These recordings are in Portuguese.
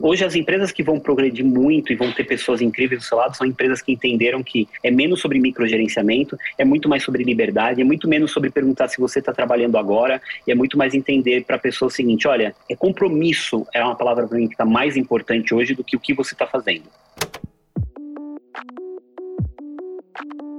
Hoje, as empresas que vão progredir muito e vão ter pessoas incríveis do seu lado são empresas que entenderam que é menos sobre microgerenciamento, é muito mais sobre liberdade, é muito menos sobre perguntar se você está trabalhando agora, e é muito mais entender para a pessoa o seguinte: olha, é compromisso é uma palavra para mim que está mais importante hoje do que o que você está fazendo.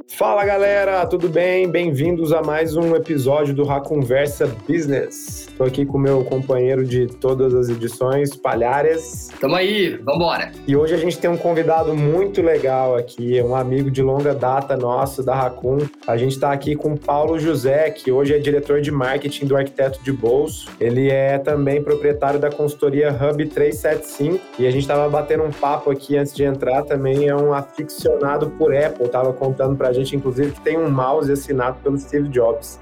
Fala galera, tudo bem? Bem-vindos a mais um episódio do Conversa Business. Estou aqui com meu companheiro de todas as edições, Palhares. Tamo aí, vambora. E hoje a gente tem um convidado muito legal aqui, um amigo de longa data nosso da Racun. A gente está aqui com Paulo José, que hoje é diretor de marketing do Arquiteto de Bolso. Ele é também proprietário da consultoria Hub 375 e a gente estava batendo um papo aqui antes de entrar. Também é um aficionado por Apple, tava contando pra gente, inclusive, tem um mouse assinado pelo Steve Jobs.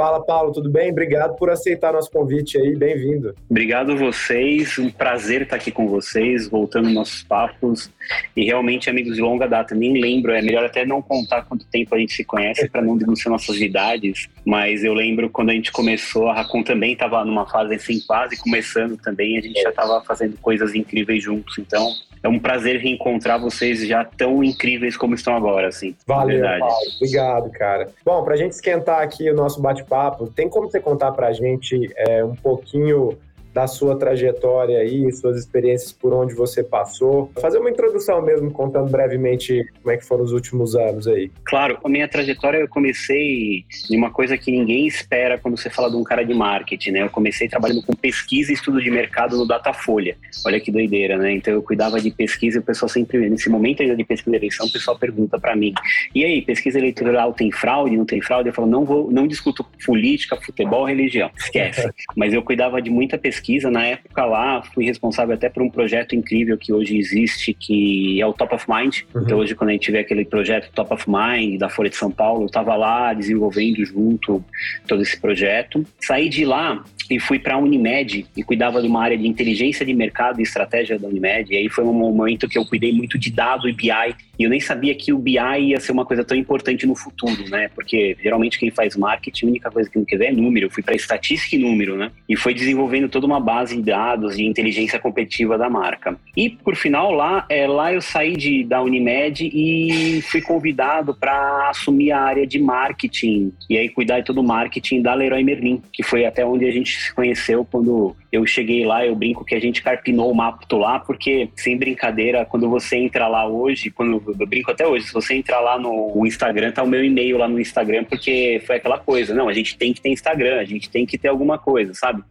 Fala, Paulo, tudo bem? Obrigado por aceitar nosso convite aí, bem-vindo. Obrigado a vocês, um prazer estar aqui com vocês, voltando nossos papos. E realmente, amigos de longa data, nem lembro, é melhor até não contar quanto tempo a gente se conhece para não denunciar nossas idades, mas eu lembro quando a gente começou, a Racon também estava numa fase assim, quase começando também, a gente já estava fazendo coisas incríveis juntos, então é um prazer reencontrar vocês já tão incríveis como estão agora, assim. Valeu, Paulo. Obrigado, cara. Bom, para a gente esquentar aqui o nosso bate-papo, tem como você contar para a gente é, um pouquinho da sua trajetória aí, suas experiências por onde você passou. Fazer uma introdução mesmo, contando brevemente como é que foram os últimos anos aí. Claro, a minha trajetória eu comecei em uma coisa que ninguém espera quando você fala de um cara de marketing, né? Eu comecei trabalhando com pesquisa e estudo de mercado no Datafolha. Olha que doideira, né? Então eu cuidava de pesquisa e o pessoal sempre, nesse momento ainda de pesquisa de eleição, o pessoal pergunta para mim: "E aí, pesquisa eleitoral tem fraude, não tem fraude?" Eu falo: "Não vou, não discuto política, futebol, religião. Esquece". Mas eu cuidava de muita pesquisa pesquisa. Na época lá, fui responsável até por um projeto incrível que hoje existe, que é o Top of Mind. Uhum. Então, hoje, quando a gente tiver aquele projeto Top of Mind da Folha de São Paulo, eu estava lá desenvolvendo junto todo esse projeto. Saí de lá e fui para a Unimed e cuidava de uma área de inteligência de mercado e estratégia da Unimed. E aí foi um momento que eu cuidei muito de dado e BI. E eu nem sabia que o BI ia ser uma coisa tão importante no futuro, né? Porque geralmente quem faz marketing, a única coisa que não quer é número. Eu fui para estatística e número, né? E foi desenvolvendo toda uma base de dados de inteligência competitiva da marca. E por final lá, é, lá eu saí de, da Unimed e fui convidado para assumir a área de marketing e aí cuidar de todo o marketing da Leroy Merlin, que foi até onde a gente se conheceu quando eu cheguei lá, eu brinco que a gente carpinou o mapto lá, porque, sem brincadeira, quando você entra lá hoje, quando eu brinco até hoje, se você entrar lá no Instagram, tá o meu e-mail lá no Instagram, porque foi aquela coisa, não, a gente tem que ter Instagram, a gente tem que ter alguma coisa, sabe?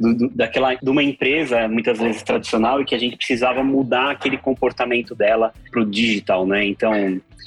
Do, do, daquela, de uma empresa, muitas vezes tradicional, e que a gente precisava mudar aquele comportamento dela pro digital, né? Então,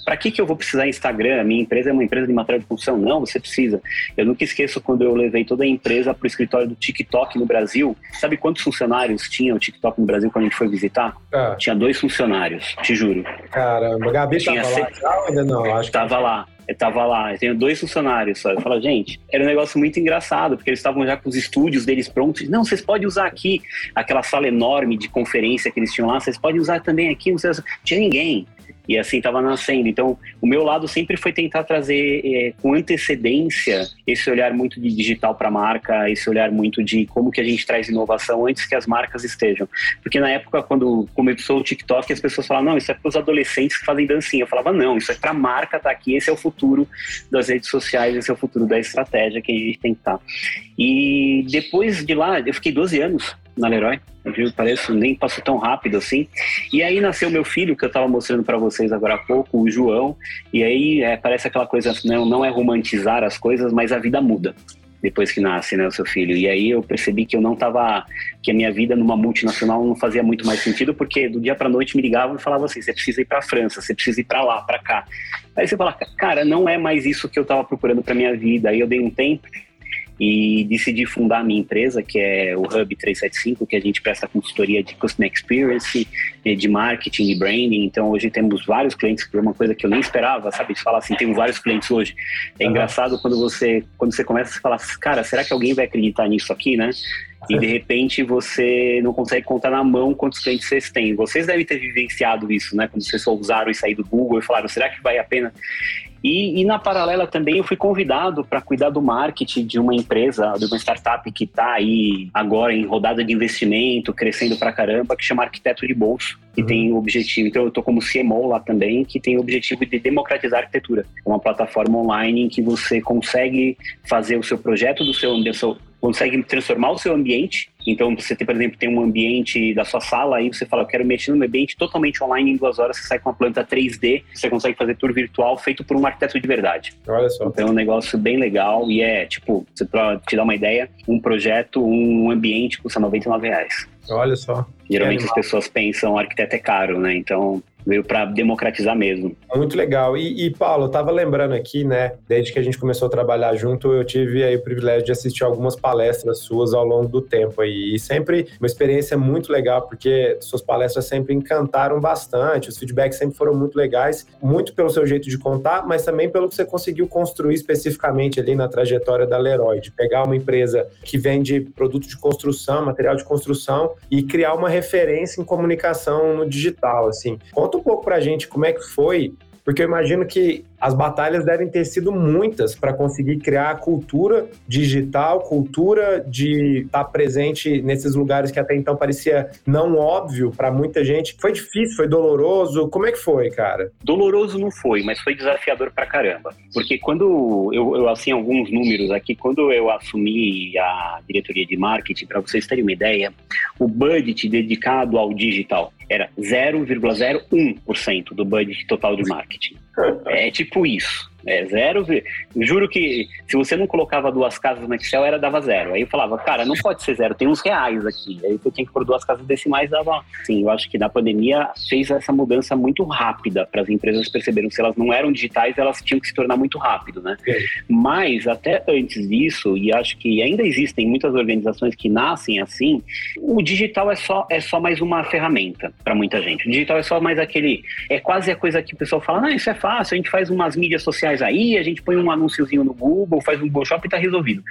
para que, que eu vou precisar Instagram? Minha empresa é uma empresa de material de construção? Não, você precisa. Eu nunca esqueço quando eu levei toda a empresa para o escritório do TikTok no Brasil. Sabe quantos funcionários tinha o TikTok no Brasil quando a gente foi visitar? Ah. Tinha dois funcionários, te juro. Caramba, a Gabi estava lá já ainda não? Acho tava que... lá. Eu tava lá, eu tenho dois funcionários só. Eu falo, gente, era um negócio muito engraçado, porque eles estavam já com os estúdios deles prontos. Não, vocês podem usar aqui aquela sala enorme de conferência que eles tinham lá, vocês podem usar também aqui. Não sei, tinha ninguém e assim estava nascendo. Então, o meu lado sempre foi tentar trazer é, com antecedência esse olhar muito de digital para a marca, esse olhar muito de como que a gente traz inovação antes que as marcas estejam. Porque na época, quando começou o TikTok, as pessoas falavam, não, isso é para os adolescentes que fazem dancinha. Eu falava, não, isso é para a marca tá aqui, esse é o futuro das redes sociais, esse é o futuro da estratégia que a gente tem que estar. Tá. E depois de lá, eu fiquei 12 anos na Leroy. Viu? Parece nem passou tão rápido assim. E aí nasceu meu filho, que eu estava mostrando para vocês agora há pouco, o João. E aí é, parece aquela coisa, não, não é romantizar as coisas, mas a vida muda depois que nasce, né, o seu filho. E aí eu percebi que eu não estava, que a minha vida numa multinacional não fazia muito mais sentido, porque do dia para noite me ligavam e falavam assim: você precisa ir para França, você precisa ir para lá, para cá. Aí você fala, cara, não é mais isso que eu estava procurando para minha vida. Aí eu dei um tempo e decidi fundar a minha empresa, que é o Hub 375, que a gente presta consultoria de Customer Experience, eh, de marketing e branding. Então, hoje temos vários clientes, que é uma coisa que eu nem esperava, sabe? De falar assim, tenho vários clientes hoje. É uhum. engraçado quando você, quando você começa a falar, cara, será que alguém vai acreditar nisso aqui, né? E de repente você não consegue contar na mão quantos clientes vocês têm. Vocês devem ter vivenciado isso, né? Quando vocês só usaram e saíram do Google e falaram, será que vai a pena? E, e, na paralela também eu fui convidado para cuidar do marketing de uma empresa, de uma startup que está aí agora em rodada de investimento, crescendo para caramba, que chama Arquiteto de Bolso, que uhum. tem o objetivo, então eu estou como CMO lá também, que tem o objetivo de democratizar a arquitetura. É uma plataforma online em que você consegue fazer o seu projeto do seu, do seu consegue transformar o seu ambiente. Então, você tem, por exemplo, tem um ambiente da sua sala, aí você fala, eu quero mexer no ambiente totalmente online em duas horas, você sai com uma planta 3D, você consegue fazer tour virtual feito por um arquiteto de verdade. Olha só. Então, é um negócio bem legal e é, tipo, pra te dar uma ideia, um projeto, um ambiente custa 99 reais. Olha só. Geralmente as pessoas pensam arquiteto é caro, né? Então, veio para democratizar mesmo. Muito legal. E, e Paulo, eu estava lembrando aqui, né, desde que a gente começou a trabalhar junto, eu tive aí o privilégio de assistir algumas palestras suas ao longo do tempo aí. E sempre uma experiência muito legal, porque suas palestras sempre encantaram bastante, os feedbacks sempre foram muito legais, muito pelo seu jeito de contar, mas também pelo que você conseguiu construir especificamente ali na trajetória da Leroy, de pegar uma empresa que vende produto de construção, material de construção e criar uma referência em comunicação no digital, assim. Conta Conta um pouco pra gente como é que foi, porque eu imagino que as batalhas devem ter sido muitas para conseguir criar a cultura digital, cultura de estar tá presente nesses lugares que até então parecia não óbvio para muita gente. Foi difícil, foi doloroso. Como é que foi, cara? Doloroso não foi, mas foi desafiador para caramba. Porque quando eu, eu assim alguns números aqui, quando eu assumi a diretoria de marketing, para vocês terem uma ideia, o budget dedicado ao digital era 0,01% do budget total de marketing. É tipo isso. É zero. Juro que se você não colocava duas casas no Excel, era dava zero. Aí eu falava, cara, não pode ser zero, tem uns reais aqui. Aí eu tinha que pôr duas casas decimais, dava. Sim, eu acho que na pandemia fez essa mudança muito rápida para as empresas perceberam se elas não eram digitais, elas tinham que se tornar muito rápido, né? É. Mas até antes disso, e acho que ainda existem muitas organizações que nascem assim, o digital é só, é só mais uma ferramenta para muita gente. O digital é só mais aquele. É quase a coisa que o pessoal fala, não, isso é fácil, a gente faz umas mídias sociais faz aí, a gente põe um anúnciozinho no Google, faz um Google Shop e está resolvido.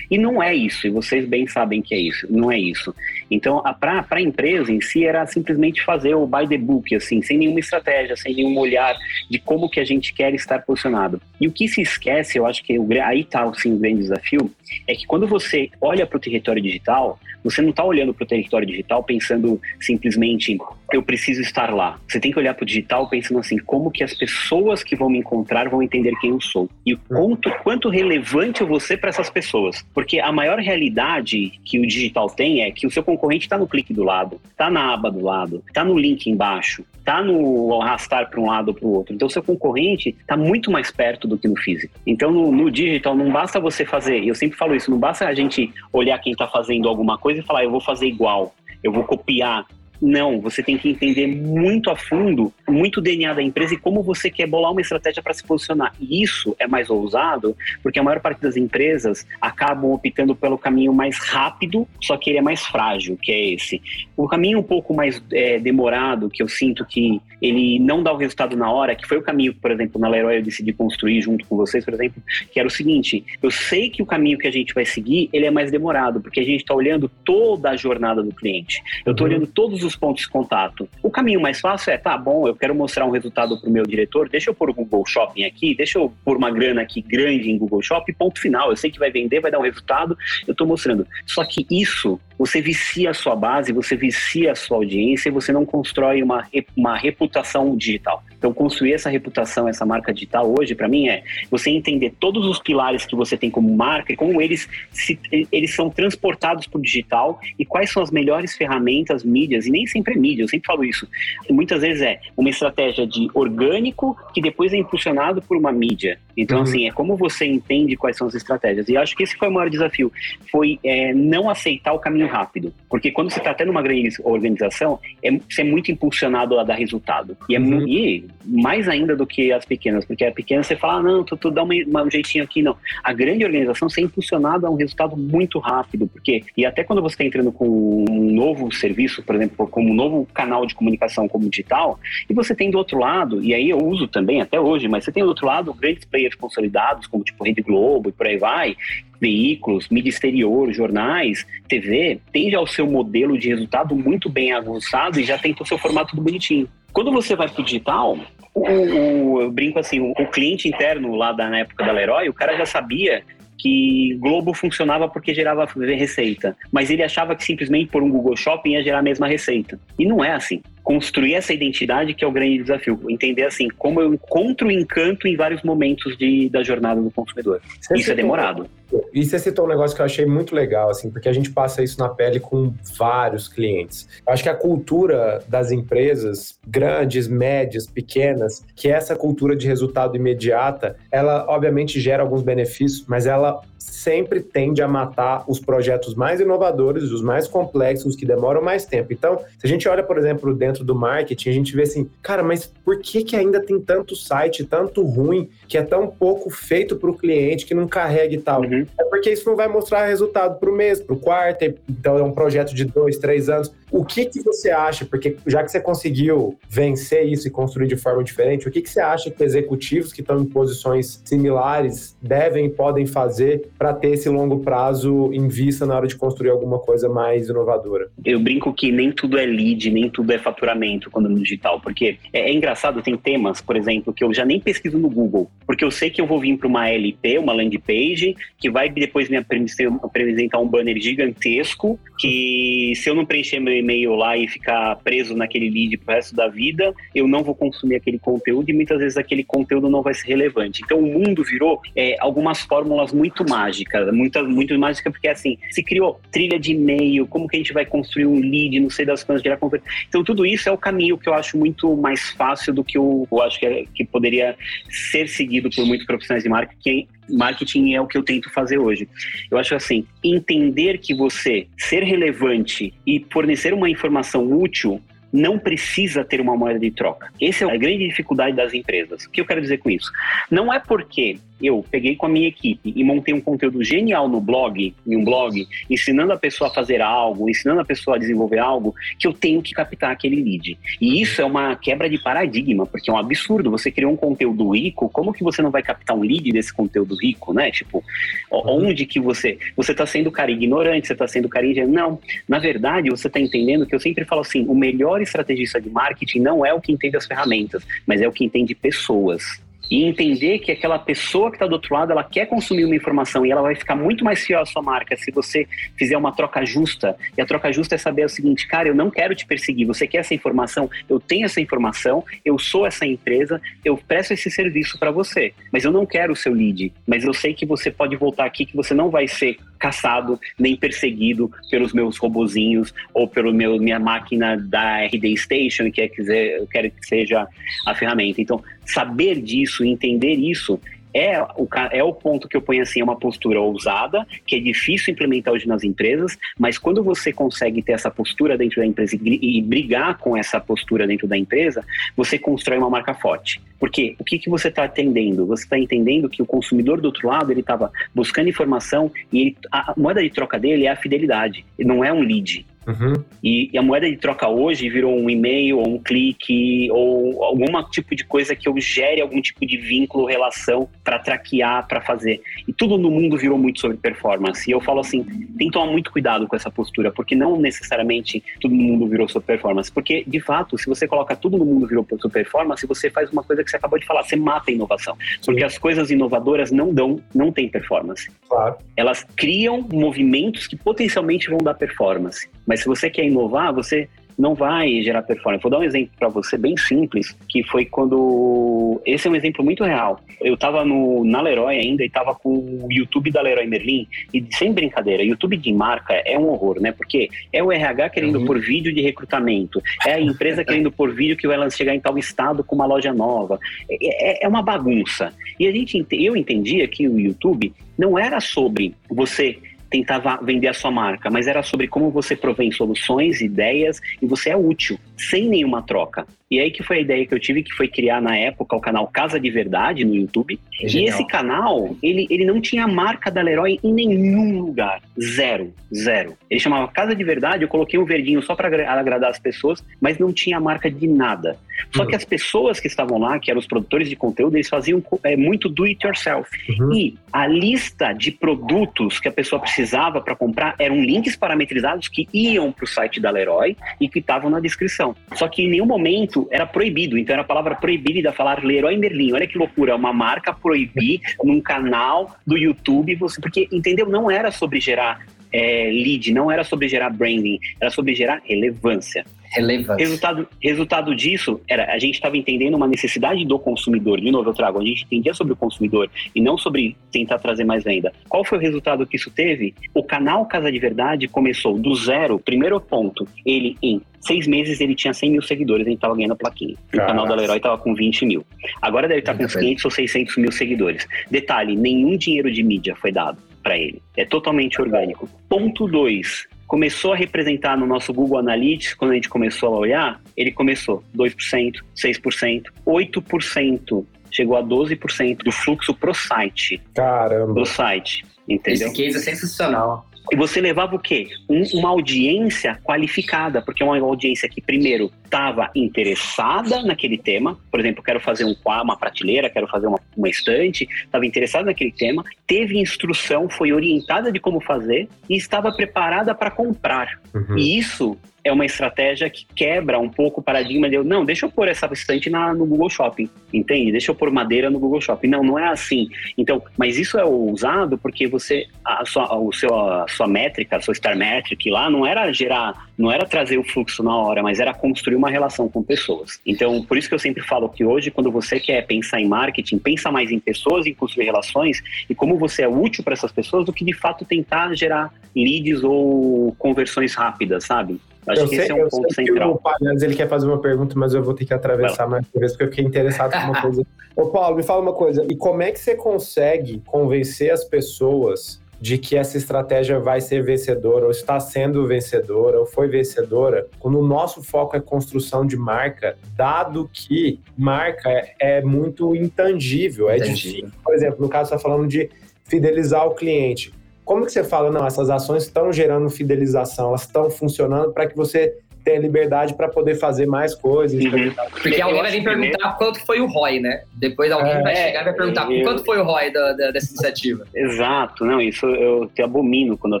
E não é isso, e vocês bem sabem que é isso, não é isso. Então, para a empresa em si, era simplesmente fazer o by the book, assim, sem nenhuma estratégia, sem nenhum olhar de como que a gente quer estar posicionado. E o que se esquece, eu acho que aí está assim, o grande desafio, é que quando você olha para o território digital, você não está olhando para o território digital pensando simplesmente eu preciso estar lá. Você tem que olhar para o digital pensando assim, como que as pessoas que vão me encontrar vão entender quem eu sou. E quanto, quanto relevante eu vou ser para essas pessoas. Porque a maior realidade que o digital tem é que o seu concorrente está no clique do lado, está na aba do lado, está no link embaixo, está no arrastar para um lado ou para o outro. Então, seu concorrente está muito mais perto do que no físico. Então, no, no, digital, não basta você fazer, eu sempre falo isso, não basta a gente olhar quem está fazendo alguma coisa e falar, eu vou fazer igual, eu vou copiar não, você tem que entender muito a fundo, muito o DNA da empresa e como você quer bolar uma estratégia para se posicionar. E isso é mais ousado, porque a maior parte das empresas acabam optando pelo caminho mais rápido, só que ele é mais frágil, que é esse. O caminho um pouco mais é, demorado, que eu sinto que ele não dá o resultado na hora, que foi o caminho que, por exemplo, na Leroy eu decidi construir junto com vocês, por exemplo, que era o seguinte, eu sei que o caminho que a gente vai seguir, ele é mais demorado, porque a gente está olhando toda a jornada do cliente. Eu estou uhum. olhando todos os pontos de contato. O caminho mais fácil é, tá bom, eu quero mostrar um resultado para o meu diretor, deixa eu pôr o Google Shopping aqui, deixa eu pôr uma grana aqui grande em Google Shopping, ponto final. Eu sei que vai vender, vai dar um resultado, eu estou mostrando. Só que isso, você vicia a sua base, você vicia a sua audiência e você não constrói uma, uma reputação digital. Então, construir essa reputação, essa marca digital hoje, para mim, é você entender todos os pilares que você tem como marca e como eles, se, eles são transportados para o digital e quais são as melhores ferramentas, mídias, e nem sempre é mídia, eu sempre falo isso. Muitas vezes é uma estratégia de orgânico que depois é impulsionado por uma mídia. Então, uhum. assim, é como você entende quais são as estratégias. E acho que esse foi o maior desafio, foi é, não aceitar o caminho rápido. Porque quando você está até numa grande organização, é, você é muito impulsionado a dar resultado. E, é, uhum. e mais ainda do que as pequenas, porque a pequena você fala, ah, não, tu, tu dá uma, uma, um jeitinho aqui, não. A grande organização você é impulsionado a um resultado muito rápido, porque, e até quando você está entrando com um novo serviço, por exemplo, como um novo canal de comunicação como digital, e você tem do outro lado, e aí eu uso também até hoje, mas você tem do outro lado grandes players consolidados, como tipo Rede Globo e por aí vai, veículos, mídia exterior, jornais, TV, tem já o seu modelo de resultado muito bem avançado e já tem o seu formato bonitinho. Quando você vai para o digital, o, eu brinco assim, o, o cliente interno lá da na época da Leroy, o cara já sabia que Globo funcionava porque gerava receita, mas ele achava que simplesmente por um Google Shopping ia gerar a mesma receita. E não é assim construir essa identidade que é o grande desafio. Entender assim, como eu encontro o encanto em vários momentos de, da jornada do consumidor. Você isso é é demorado. E você citou um negócio que eu achei muito legal, assim, porque a gente passa isso na pele com vários clientes. Eu acho que a cultura das empresas, grandes, médias, pequenas, que essa cultura de resultado imediata, ela obviamente gera alguns benefícios, mas ela sempre tende a matar os projetos mais inovadores, os mais complexos, que demoram mais tempo. Então, se a gente olha, por exemplo, dentro do marketing, a gente vê assim, cara, mas por que, que ainda tem tanto site, tanto ruim, que é tão pouco feito para o cliente, que não carrega e tal? Uhum. É porque isso não vai mostrar resultado para o mês, para o quarto, então é um projeto de dois, três anos. O que, que você acha? Porque já que você conseguiu vencer isso e construir de forma diferente, o que, que você acha que executivos que estão em posições similares devem e podem fazer para ter esse longo prazo em vista na hora de construir alguma coisa mais inovadora? Eu brinco que nem tudo é lead, nem tudo é faturamento quando no digital, porque é, é engraçado, tem temas, por exemplo, que eu já nem pesquiso no Google, porque eu sei que eu vou vir para uma LP, uma landing page, que vai depois me apresentar um banner gigantesco, que se eu não preencher meu e-mail lá e ficar preso naquele lead pro resto da vida, eu não vou consumir aquele conteúdo e muitas vezes aquele conteúdo não vai ser relevante. Então o mundo virou é, algumas fórmulas muito mágicas, muito, muito mágica porque assim, se criou trilha de e-mail, como que a gente vai construir um lead, não sei das coisas, gerar conteúdo. Então tudo isso é o caminho que eu acho muito mais fácil do que eu, eu acho que, é, que poderia ser seguido por muitos profissionais de marketing, marketing é o que eu tento fazer hoje. Eu acho assim, entender que você ser relevante e fornecer uma informação útil não precisa ter uma moeda de troca. Essa é a grande dificuldade das empresas. O que eu quero dizer com isso? Não é porque eu peguei com a minha equipe e montei um conteúdo genial no blog, em um blog, ensinando a pessoa a fazer algo, ensinando a pessoa a desenvolver algo, que eu tenho que captar aquele lead. E isso é uma quebra de paradigma, porque é um absurdo. Você criou um conteúdo rico, como que você não vai captar um lead desse conteúdo rico, né? Tipo, uhum. onde que você... Você está sendo cara ignorante, você está sendo cara ingênuo. Não, na verdade, você está entendendo que eu sempre falo assim, o melhor estrategista de marketing não é o que entende as ferramentas, mas é o que entende pessoas e entender que aquela pessoa que está do outro lado, ela quer consumir uma informação e ela vai ficar muito mais fiel à sua marca se você fizer uma troca justa. E a troca justa é saber o seguinte, cara, eu não quero te perseguir, você quer essa informação, eu tenho essa informação, eu sou essa empresa, eu presto esse serviço para você, mas eu não quero o seu lead, mas eu sei que você pode voltar aqui, que você não vai ser caçado nem perseguido pelos meus robozinhos ou pelo meu minha máquina da RD Station, que é quiser, eu quero que seja a ferramenta. Então, saber disso, entender isso é o, é o ponto que eu ponho assim, é uma postura ousada, que é difícil implementar hoje nas empresas, mas quando você consegue ter essa postura dentro da empresa e, e brigar com essa postura dentro da empresa, você constrói uma marca forte. Porque o que, que você está atendendo? Você está entendendo que o consumidor do outro lado ele estava buscando informação e ele, a moeda de troca dele é a fidelidade, não é um lead. Uhum. E, e, a moeda de troca hoje virou um e-mail, ou um clique, ou algum tipo de coisa que eu gere algum tipo de vínculo, relação para traquear, para fazer. E tudo no mundo virou muito sobre performance. E eu falo assim, tem que tomar muito cuidado com essa postura, porque não necessariamente tudo no mundo virou sobre performance. Porque, de fato, se você coloca tudo no mundo virou sobre performance, você faz uma coisa que você acabou de falar, você mata a inovação. Porque Sim. as coisas inovadoras não dão, não têm performance. Claro. Elas criam movimentos que potencialmente vão dar performance. Mas se você quer inovar, você não vai gerar performance. Vou dar um exemplo para você bem simples, que foi quando esse é um exemplo muito real. Eu estava no na Leroy ainda e estava com o YouTube da Leroy Merlin e sem brincadeira, YouTube de marca é um horror, né? Porque é o RH querendo uhum. por vídeo de recrutamento, é a empresa querendo por vídeo que vai chegar em tal estado com uma loja nova. É, é, é uma bagunça. E a gente eu entendia que o YouTube não era sobre você tentava vender a sua marca, mas era sobre como você provém soluções, ideias e você é útil, sem nenhuma troca. E aí que foi a ideia que eu tive, que foi criar na época o canal Casa de Verdade no YouTube. É e esse canal, ele, ele não tinha a marca da Leroy em nenhum lugar. Zero, zero. Ele chamava Casa de Verdade, eu coloquei um verdinho só para agradar as pessoas, mas não tinha a marca de nada. Só uhum. que as pessoas que estavam lá, que eram os produtores de conteúdo, eles faziam é, muito do it yourself. Uhum. E a lista de produtos que a pessoa precisava para comprar eram links parametrizados que iam para o site da Leroy e que estavam na descrição. Atenção. Só que em nenhum momento era proibido, então era a palavra proibida falar Leroy Merlin. Olha que loucura, uma marca proibir num canal do YouTube, você, porque entendeu? Não era sobre gerar é, lead, não era sobre gerar branding, era sobre gerar relevância. Relevância. Resultado, resultado disso era a gente estava entendendo uma necessidade do consumidor. De novo, eu trago, a gente entendia sobre o consumidor e não sobre tentar trazer mais venda. Qual foi o resultado que isso teve? O canal Casa de Verdade começou do zero, primeiro ponto, ele em seis meses ele tinha 100 mil seguidores, a gente estava ganhando a plaquinha. O canal da Leroy estava com 20 mil. Agora deve estar com uns 500 ou 600 mil seguidores. Detalhe, nenhum dinheiro de mídia foi dado para ele. É totalmente orgânico. Ponto 2. Começou a representar no nosso Google Analytics, quando a gente começou a olhar, ele começou 2%, 6%, 8%, chegou a 12% do fluxo pro site. Caramba. Pro site, entendeu? Esse case é sensacional. E você levava o quê? Um, uma audiência qualificada, porque é uma audiência que, primeiro, estava interessada naquele tema. Por exemplo, quero fazer um, uma prateleira, quero fazer uma, uma estante, estava interessada naquele tema, teve instrução, foi orientada de como fazer e estava preparada para comprar. Uhum. E isso é uma estratégia que quebra um pouco o paradigma de, não, deixa eu pôr essa estante na, no Google Shopping, entende? Deixa eu pôr madeira no Google Shopping. Não, não é assim. Então, mas isso é ousado porque você, a sua, o seu, a sua métrica, a sua Star Metric lá, não era gerar, não era trazer o fluxo na hora, mas era construir uma relação com pessoas. Então, por isso que eu sempre falo que hoje, quando você quer pensar em marketing, pensa mais em pessoas, em construir relações e como você é útil para essas pessoas do que de fato tentar gerar leads ou conversões rápidas, sabe? Acho eu que sei, esse é um ponto central. o Palhares, ele quer fazer uma pergunta, mas eu vou ter que atravessar mais uma vez, porque eu fiquei interessado em uma coisa. Ô, Paulo, me fala uma coisa. E como é que você consegue convencer as pessoas de que essa estratégia vai ser vencedora, ou está sendo vencedora, ou foi vencedora, quando o nosso foco é construção de marca, dado que marca é, é muito intangível, é difícil. Por exemplo, no caso, você está falando de fidelizar o cliente como que você fala, não, essas ações estão gerando fidelização, elas estão funcionando para que você tenha liberdade para poder fazer mais coisas. Uhum. Porque alguém vai vir perguntar quanto foi o ROI, né? Depois alguém é, vai chegar e vai perguntar eu, quanto foi o ROI da, da, dessa iniciativa. Exato, não, isso eu te abomino quando a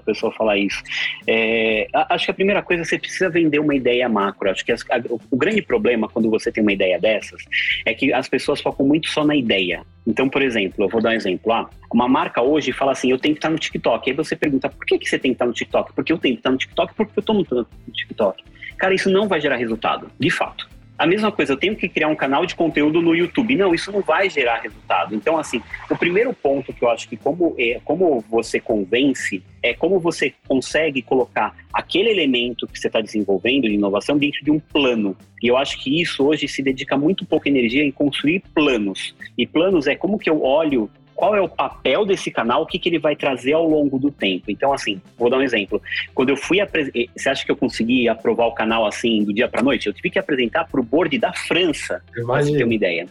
pessoa fala isso. É, acho que a primeira coisa, você precisa vender uma ideia macro. Acho que as, a, o grande problema quando você tem uma ideia dessas é que as pessoas focam muito só na ideia. Então, por exemplo, eu vou dar um exemplo. Ah, uma marca hoje fala assim, eu tenho que estar no TikTok. Aí você pergunta, por que, que você tem que estar no TikTok? Porque eu tenho que estar no TikTok porque eu estou no TikTok. Cara, isso não vai gerar resultado, de fato. A mesma coisa, eu tenho que criar um canal de conteúdo no YouTube. Não, isso não vai gerar resultado. Então, assim, o primeiro ponto que eu acho que como, é, como você convence é como você consegue colocar aquele elemento que você está desenvolvendo de inovação dentro de um plano. E eu acho que isso hoje se dedica muito pouca energia em construir planos. E planos é como que eu olho qual é o papel desse canal, o que, que ele vai trazer ao longo do tempo. Então, assim, vou dar um exemplo. Quando eu fui apresentar, eh, você acha que eu consegui aprovar o canal assim do dia para noite? Eu tive que apresentar para o board da França, para você ter uma ideia.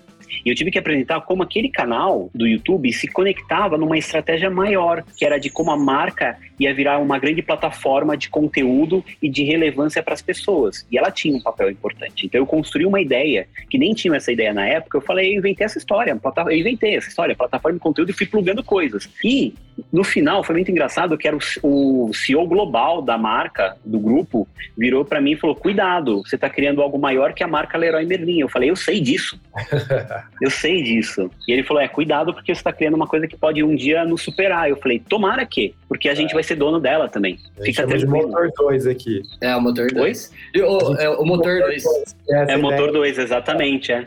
E eu tive que apresentar como aquele canal do YouTube se conectava numa estratégia maior, que era de como a marca ia virar uma grande plataforma de conteúdo e de relevância para as pessoas. E ela tinha um papel importante. Então eu construí uma ideia, que nem tinha essa ideia na época, eu falei, eu inventei essa história, eu inventei essa história, plataforma de conteúdo e fui plugando coisas. E no final foi muito engraçado que era o, o CEO global da marca, do grupo, virou para mim e falou: "Cuidado, você está criando algo maior que a marca Leroy Merlin". Eu falei: "Eu sei disso". eu sei disso. E ele falou: "É, cuidado porque você está criando uma coisa que pode um dia nos superar". Eu falei: "Tomara que, porque a gente é. vai ser dono dela também". Fica tranquilo. de motor 2 aqui. É, o motor 2. O, é, o motor 2. É, o motor 2, exatamente, é.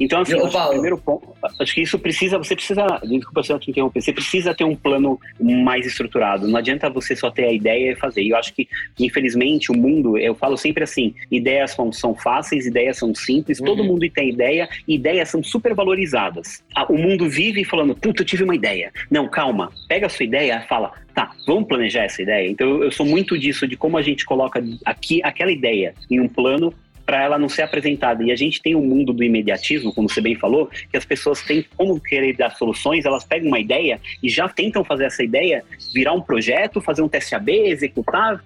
Então, assim, acho que primeiro ponto, acho que isso precisa, você precisa, desculpa se eu te interromper, você precisa ter um plano mais estruturado. Não adianta você só ter a ideia e fazer. E eu acho que, infelizmente, o mundo, eu falo sempre assim, ideias são, são fáceis, ideias são simples, uhum. todo mundo tem ideia, ideias são super valorizadas. O mundo vive falando, puta, eu tive uma ideia. Não, calma, pega a sua ideia fala, tá, vamos planejar essa ideia? Então, eu sou muito disso, de como a gente coloca aqui aquela ideia em um plano para ela não ser apresentada. E a gente tem um mundo do imediatismo, como você bem falou, que as pessoas têm como querer dar soluções, elas pegam uma ideia e já tentam fazer essa ideia virar um projeto, fazer um teste AB, executar.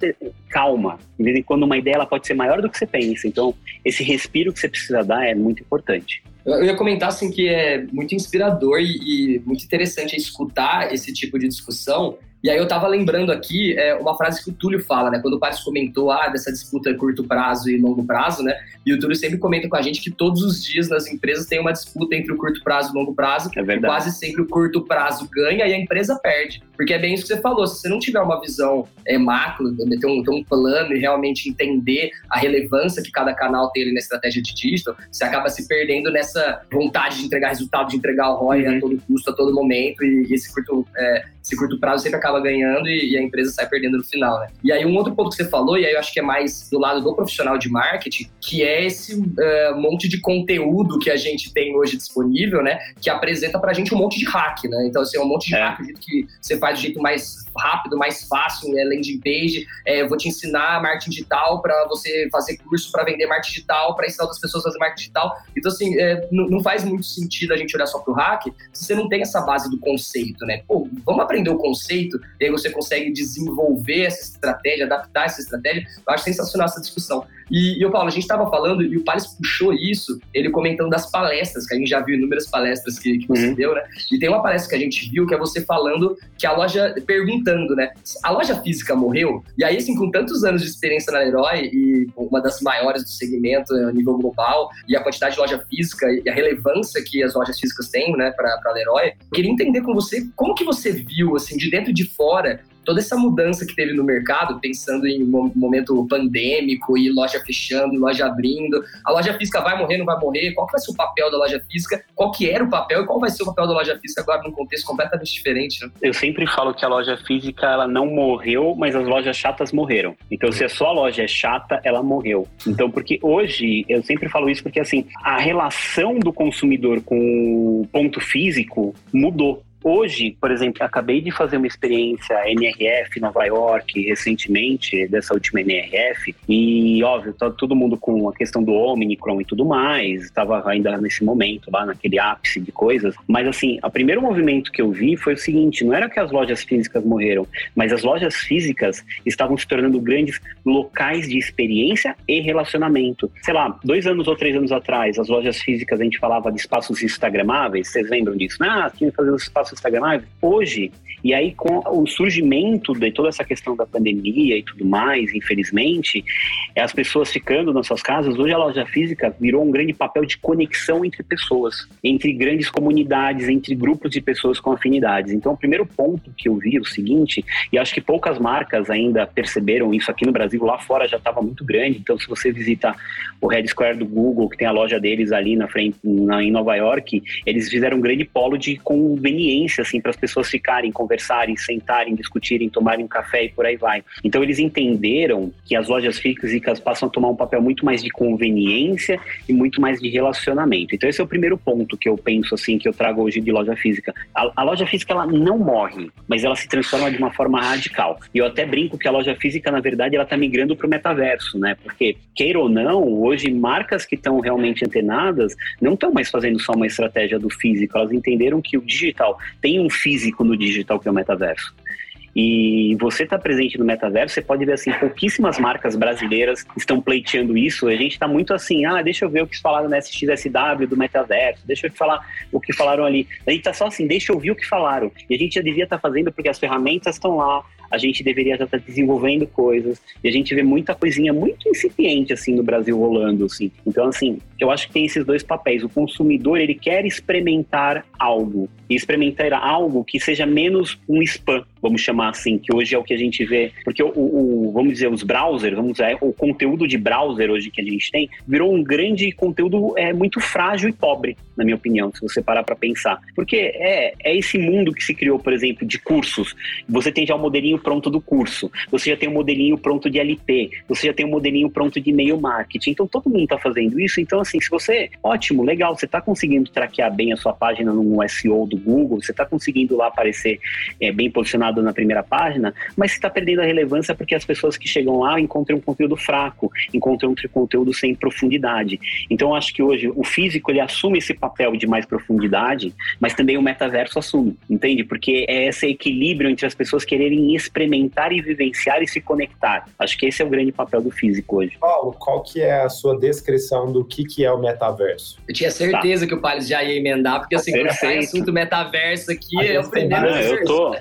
Calma. De vez em quando uma ideia ela pode ser maior do que você pensa. Então, esse respiro que você precisa dar é muito importante. Eu ia comentar assim que é muito inspirador e, e muito interessante escutar esse tipo de discussão, E aí eu tava lembrando aqui é, uma frase que o Túlio fala, né? Quando o Paris comentou ah, dessa disputa curto prazo e longo prazo, né? E o Túlio sempre comenta com a gente que todos os dias nas empresas tem uma disputa entre o curto prazo e o longo prazo. É verdade. Quase sempre o curto prazo ganha e a empresa perde. Porque é bem isso que você falou. Se você não tiver uma visão é, macro, ter um, ter um plano e realmente entender a relevância que cada canal tem ali na estratégia de digital, você acaba se perdendo nessa vontade de entregar resultado, de entregar o ROI uhum. a todo custo, a todo momento. E, e esse curto, é, esse curto prazo sempre acaba ganhando e, e, a empresa sai perdendo no final, né? E aí um outro ponto que você falou, e aí eu acho que é mais do lado do profissional de marketing, que é esse uh, monte de conteúdo que a gente tem hoje disponível, né? Que apresenta pra gente um monte de hack, né? Então, assim, é um monte de é. hack, o jeito que você faz do jeito mais rápido, mais fácil, é landing page, é, vou te ensinar marketing digital para você fazer curso para vender marketing digital, para ensinar outras pessoas a fazer marketing digital. Então, assim, é, não faz muito sentido a gente olhar só pro hack se você não tem essa base do conceito, né? Pô, vamos aprender o conceito, e aí você consegue desenvolver essa estratégia, adaptar essa estratégia. Eu acho sensacional essa discussão. E, e o Paulo, a gente estava falando, e o Pales puxou isso, ele comentando das palestras, que a gente já viu inúmeras palestras que, que você uhum. deu, né? E tem uma palestra que a gente viu que é você falando que a loja, perguntando, né? A loja física morreu? E aí, assim, com tantos anos de experiência na Leroy, e uma das maiores do segmento a nível global, e a quantidade de loja física e a relevância que as lojas físicas têm, né, para a Leroy, queria entender com você como que você viu, assim, de dentro e de fora, toda essa mudança que teve no mercado, pensando em um momento pandêmico e loja fechando, loja abrindo, a loja física vai morrer, não vai morrer? Qual vai ser o papel da loja física? Qual que era o papel e qual vai ser o papel da loja física agora num contexto completamente diferente? Né? Eu sempre falo que a loja física ela não morreu, mas as lojas chatas morreram. Então, se a sua loja é chata, ela morreu. Então, porque hoje eu sempre falo isso porque assim a relação do consumidor com o ponto físico mudou. Hoje, por exemplo, acabei de fazer uma experiência NRF Nova York recentemente, dessa última NRF, e óbvio, tá todo mundo com a questão do Omicron e tudo mais, estava ainda nesse momento lá, naquele ápice de coisas, mas assim, o primeiro movimento que eu vi foi o seguinte, não era que as lojas físicas morreram, mas as lojas físicas estavam se tornando grandes locais de experiência e relacionamento. Sei lá, dois anos ou três anos atrás, as lojas físicas a gente falava de espaços instagramáveis, vocês lembram disso? Ah, tinha que fazer os espaços Instagram Live, hoje, e aí com o surgimento de toda essa questão da pandemia e tudo mais, infelizmente, as pessoas ficando nas suas casas, hoje a loja física virou um grande papel de conexão entre pessoas, entre grandes comunidades, entre grupos de pessoas com afinidades. Então, o primeiro ponto que eu vi é o seguinte, e acho que poucas marcas ainda perceberam isso aqui no Brasil, lá fora já estava muito grande, então se você visita o Red Square do Google, que tem a loja deles ali na frente, na, em Nova York, eles fizeram um grande polo de conveniência, assim, para as pessoas ficarem, conversarem, sentarem, discutirem, tomarem um café e por aí vai. Então eles entenderam que as lojas físicas passam a tomar um papel muito mais de conveniência e muito mais de relacionamento. Então esse é o primeiro ponto que eu penso assim que eu trago hoje de loja física. A, a loja física ela não morre, mas ela se transforma de uma forma radical. E eu até brinco que a loja física na verdade ela está migrando para o metaverso, né? Porque queira ou não, hoje marcas que estão realmente antenadas não estão mais fazendo só uma estratégia do físico, elas entenderam que o digital tem um físico no digital que é o metaverso. E você está presente no metaverso, você pode ver assim, pouquíssimas marcas brasileiras estão pleiteando isso. A gente está muito assim, ah, deixa eu ver o que falaram na SXSW do metaverso, deixa eu falar o que falaram ali. A gente está só assim, deixa eu ouvir o que falaram. E a gente já devia estar tá fazendo porque as ferramentas estão lá, a gente deveria já estar desenvolvendo coisas. E a gente vê muita coisinha muito incipiente, assim, no Brasil rolando, assim. Então, assim, eu acho que tem esses dois papéis. O consumidor, ele quer experimentar algo. E experimentar algo que seja menos um spam, vamos chamar assim, que hoje é o que a gente vê. Porque o, o vamos dizer, os browsers, vamos dizer, o conteúdo de browser hoje que a gente tem, virou um grande conteúdo é, muito frágil e pobre, na minha opinião, se você parar para pensar. Porque é, é esse mundo que se criou, por exemplo, de cursos. Você tem já o modelinho modelinho pronto do curso, você já tem um modelinho pronto de LP, você já tem um modelinho pronto de e-mail marketing. Então todo mundo está fazendo isso. Então, assim, se você, ótimo, legal, você está conseguindo traquear bem a sua página no SEO do Google, você está conseguindo lá aparecer é, bem posicionado na primeira página, mas você está perdendo a relevância porque as pessoas que chegam lá encontram um conteúdo fraco, encontram um conteúdo sem profundidade. Então, acho que hoje o físico ele assume esse papel de mais profundidade, mas também o metaverso assume, entende? Porque é esse equilíbrio entre as pessoas quererem experimentar e vivenciar e se conectar. Acho que esse é o grande papel do físico hoje. Paulo, qual que é a sua descrição do que, que é o metaverso? Eu tinha certeza tá. que o Pales já ia emendar, porque assim, quando sai assunto metaverso aqui, é o primeiro. Não, eu tô.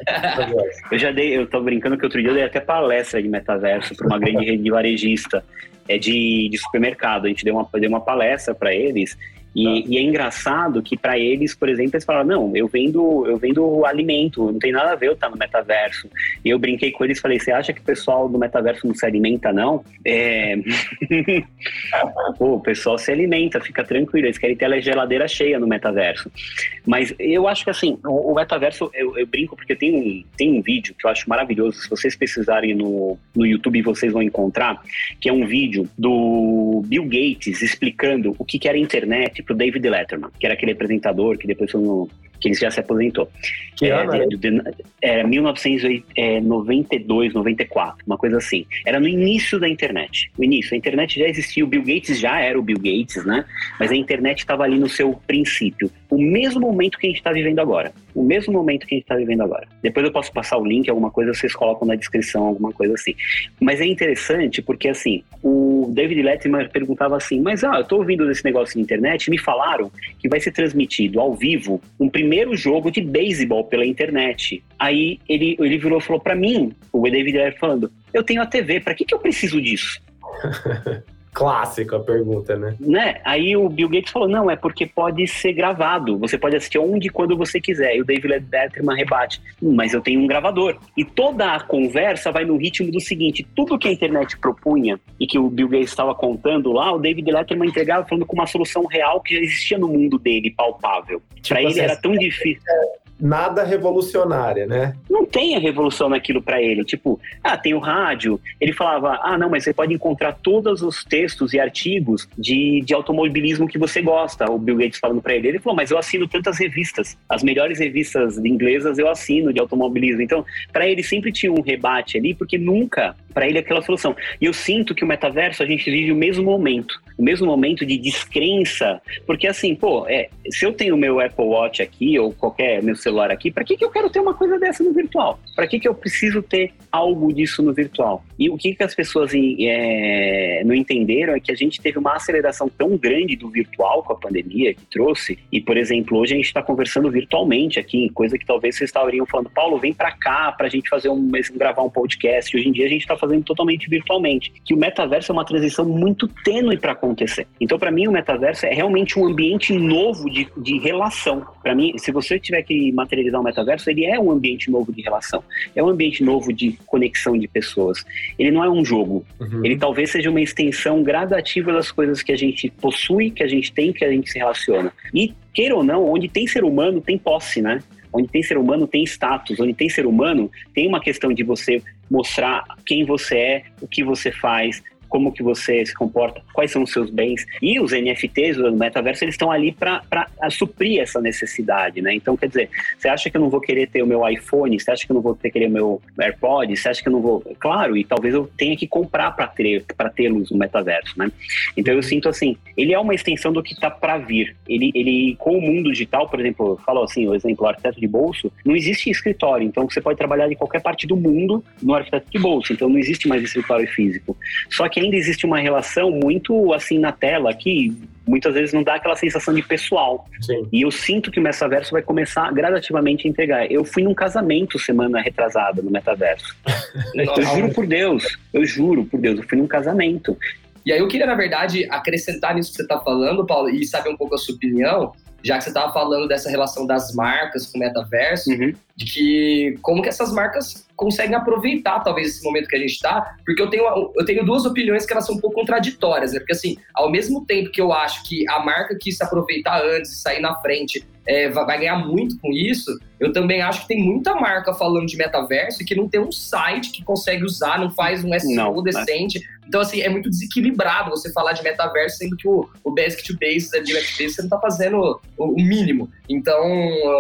eu já dei, eu tô brincando que outro dia eu dei até palestra de metaverso para uma grande rede varejista é de, de supermercado. A gente deu uma, deu uma palestra para eles e, tá. e, é engraçado que para eles, por exemplo, eles falaram, não, eu vendo, eu vendo alimento, não tem nada a ver eu estar tá no metaverso. E eu brinquei com eles e falei, você acha que o pessoal do metaverso não se alimenta, não? É... Pô, o pessoal se alimenta, fica tranquilo, eles querem ter a geladeira cheia no metaverso. Mas eu acho que assim, o, o metaverso, eu, eu, brinco porque tem um, tem um vídeo que eu acho maravilhoso, se vocês pesquisarem no, no YouTube vocês vão encontrar, que é um vídeo do Bill Gates explicando o que, que era a internet pro David Letterman, que era aquele apresentador que depois foi no, que ele já se aposentou. Que é, ano de, de, era 1992, 94, uma coisa assim. Era no início da internet. O início, a internet já existia, o Bill Gates já era o Bill Gates, né? Mas a internet estava ali no seu princípio. O mesmo momento que a gente está vivendo agora. O mesmo momento que a gente está vivendo agora. Depois eu posso passar o link, alguma coisa vocês colocam na descrição, alguma coisa assim. Mas é interessante porque, assim, o David Letterman perguntava assim, mas, ah, eu estou ouvindo desse negócio na internet, me falaram que vai ser transmitido ao vivo um primeiro primeiro jogo de beisebol pela internet. Aí ele, ele virou e falou para mim, o David Ayer falando, eu tenho a TV, para que, que eu preciso disso? Clássico a pergunta, né? né? Aí o Bill Gates falou: não, é porque pode ser gravado. Você pode assistir onde e quando você quiser. E o David Letterman rebate: hum, mas eu tenho um gravador. E toda a conversa vai no ritmo do seguinte: tudo que a internet propunha e que o Bill Gates estava contando lá, o David Letterman entregava falando com uma solução real que já existia no mundo dele, palpável. Tipo Para ele assim, era tão difícil. É nada revolucionária, né? Não tem a revolução naquilo para ele. Tipo, ah, tem o rádio. Ele falava, ah, não, mas você pode encontrar todos os textos e artigos de, de automobilismo que você gosta. O Bill Gates falando para ele. Ele falou, mas eu assino tantas revistas. As melhores revistas inglesas eu assino de automobilismo. Então, para ele sempre tinha um rebate ali, porque nunca para ele aquela solução. E eu sinto que o metaverso a gente vive o mesmo momento, o mesmo momento de descrença, porque assim, pô, é, se eu tenho meu Apple Watch aqui ou qualquer meu celular aqui, para que, que eu quero ter uma coisa dessa no virtual? Para que, que eu preciso ter algo disso no virtual? E o que, que as pessoas é, não entenderam é que a gente teve uma aceleração tão grande do virtual com a pandemia que trouxe, e por exemplo, hoje a gente está conversando virtualmente aqui, coisa que talvez vocês estariam falando, Paulo, vem para cá para a gente fazer um, gravar um podcast. Hoje em dia a gente está fazendo fazendo totalmente virtualmente. Que o metaverso é uma transição muito tênue para acontecer. Então, para mim, o metaverso é realmente um ambiente novo de, de relação. Para mim, se você tiver que materializar o metaverso, ele é um ambiente novo de relação. É um ambiente novo de conexão de pessoas. Ele não é um jogo. Uhum. Ele talvez seja uma extensão gradativa das coisas que a gente possui, que a gente tem, que a gente se relaciona. E queira ou não, onde tem ser humano, tem posse, né? Onde tem ser humano, tem status. Onde tem ser humano, tem uma questão de você mostrar quem você é, o que você faz, como que você se comporta, quais são os seus bens. E os NFTs do metaverso, eles estão ali para suprir essa necessidade, né? Então, quer dizer, você acha que eu não vou querer ter o meu iPhone? Você acha que eu não vou ter querer o meu AirPod? Você acha que eu não vou... Claro, e talvez eu tenha que comprar para ter para tê-los no metaverso, né? Então, eu sinto assim, ele é uma extensão do que está para vir. Ele, ele, com o mundo digital, por exemplo, falou assim, o exemplo, arquiteto de bolso, não existe escritório, então você pode trabalhar de qualquer parte do mundo no arquiteto de bolso, então não existe mais escritório físico. Só que que ainda existe uma relação muito assim na tela que muitas vezes não dá aquela sensação de pessoal. Sim. E eu sinto que o metaverso vai começar gradativamente a entregar. Eu fui num casamento semana retrasada no metaverso. eu juro por Deus, eu juro por Deus, eu fui num casamento. E aí eu queria, na verdade, acrescentar nisso que você está falando, Paulo, e saber um pouco a sua opinião, já que você estava falando dessa relação das marcas com o metaverso, uhum. de que como que essas marcas conseguem aproveitar talvez esse momento que a gente está, porque eu tenho, eu tenho duas opiniões que elas são um pouco contraditórias, né? Porque assim, ao mesmo tempo que eu acho que a marca quis se aproveitar antes, sair na frente, é, vai ganhar muito com isso, eu também acho que tem muita marca falando de metaverso e que não tem um site que consegue usar, não faz um SEO não, decente. Mas... Então, assim, é muito desequilibrado você falar de metaverso, sendo que o, o basic to base da direct base você não está fazendo o, o, mínimo. Então,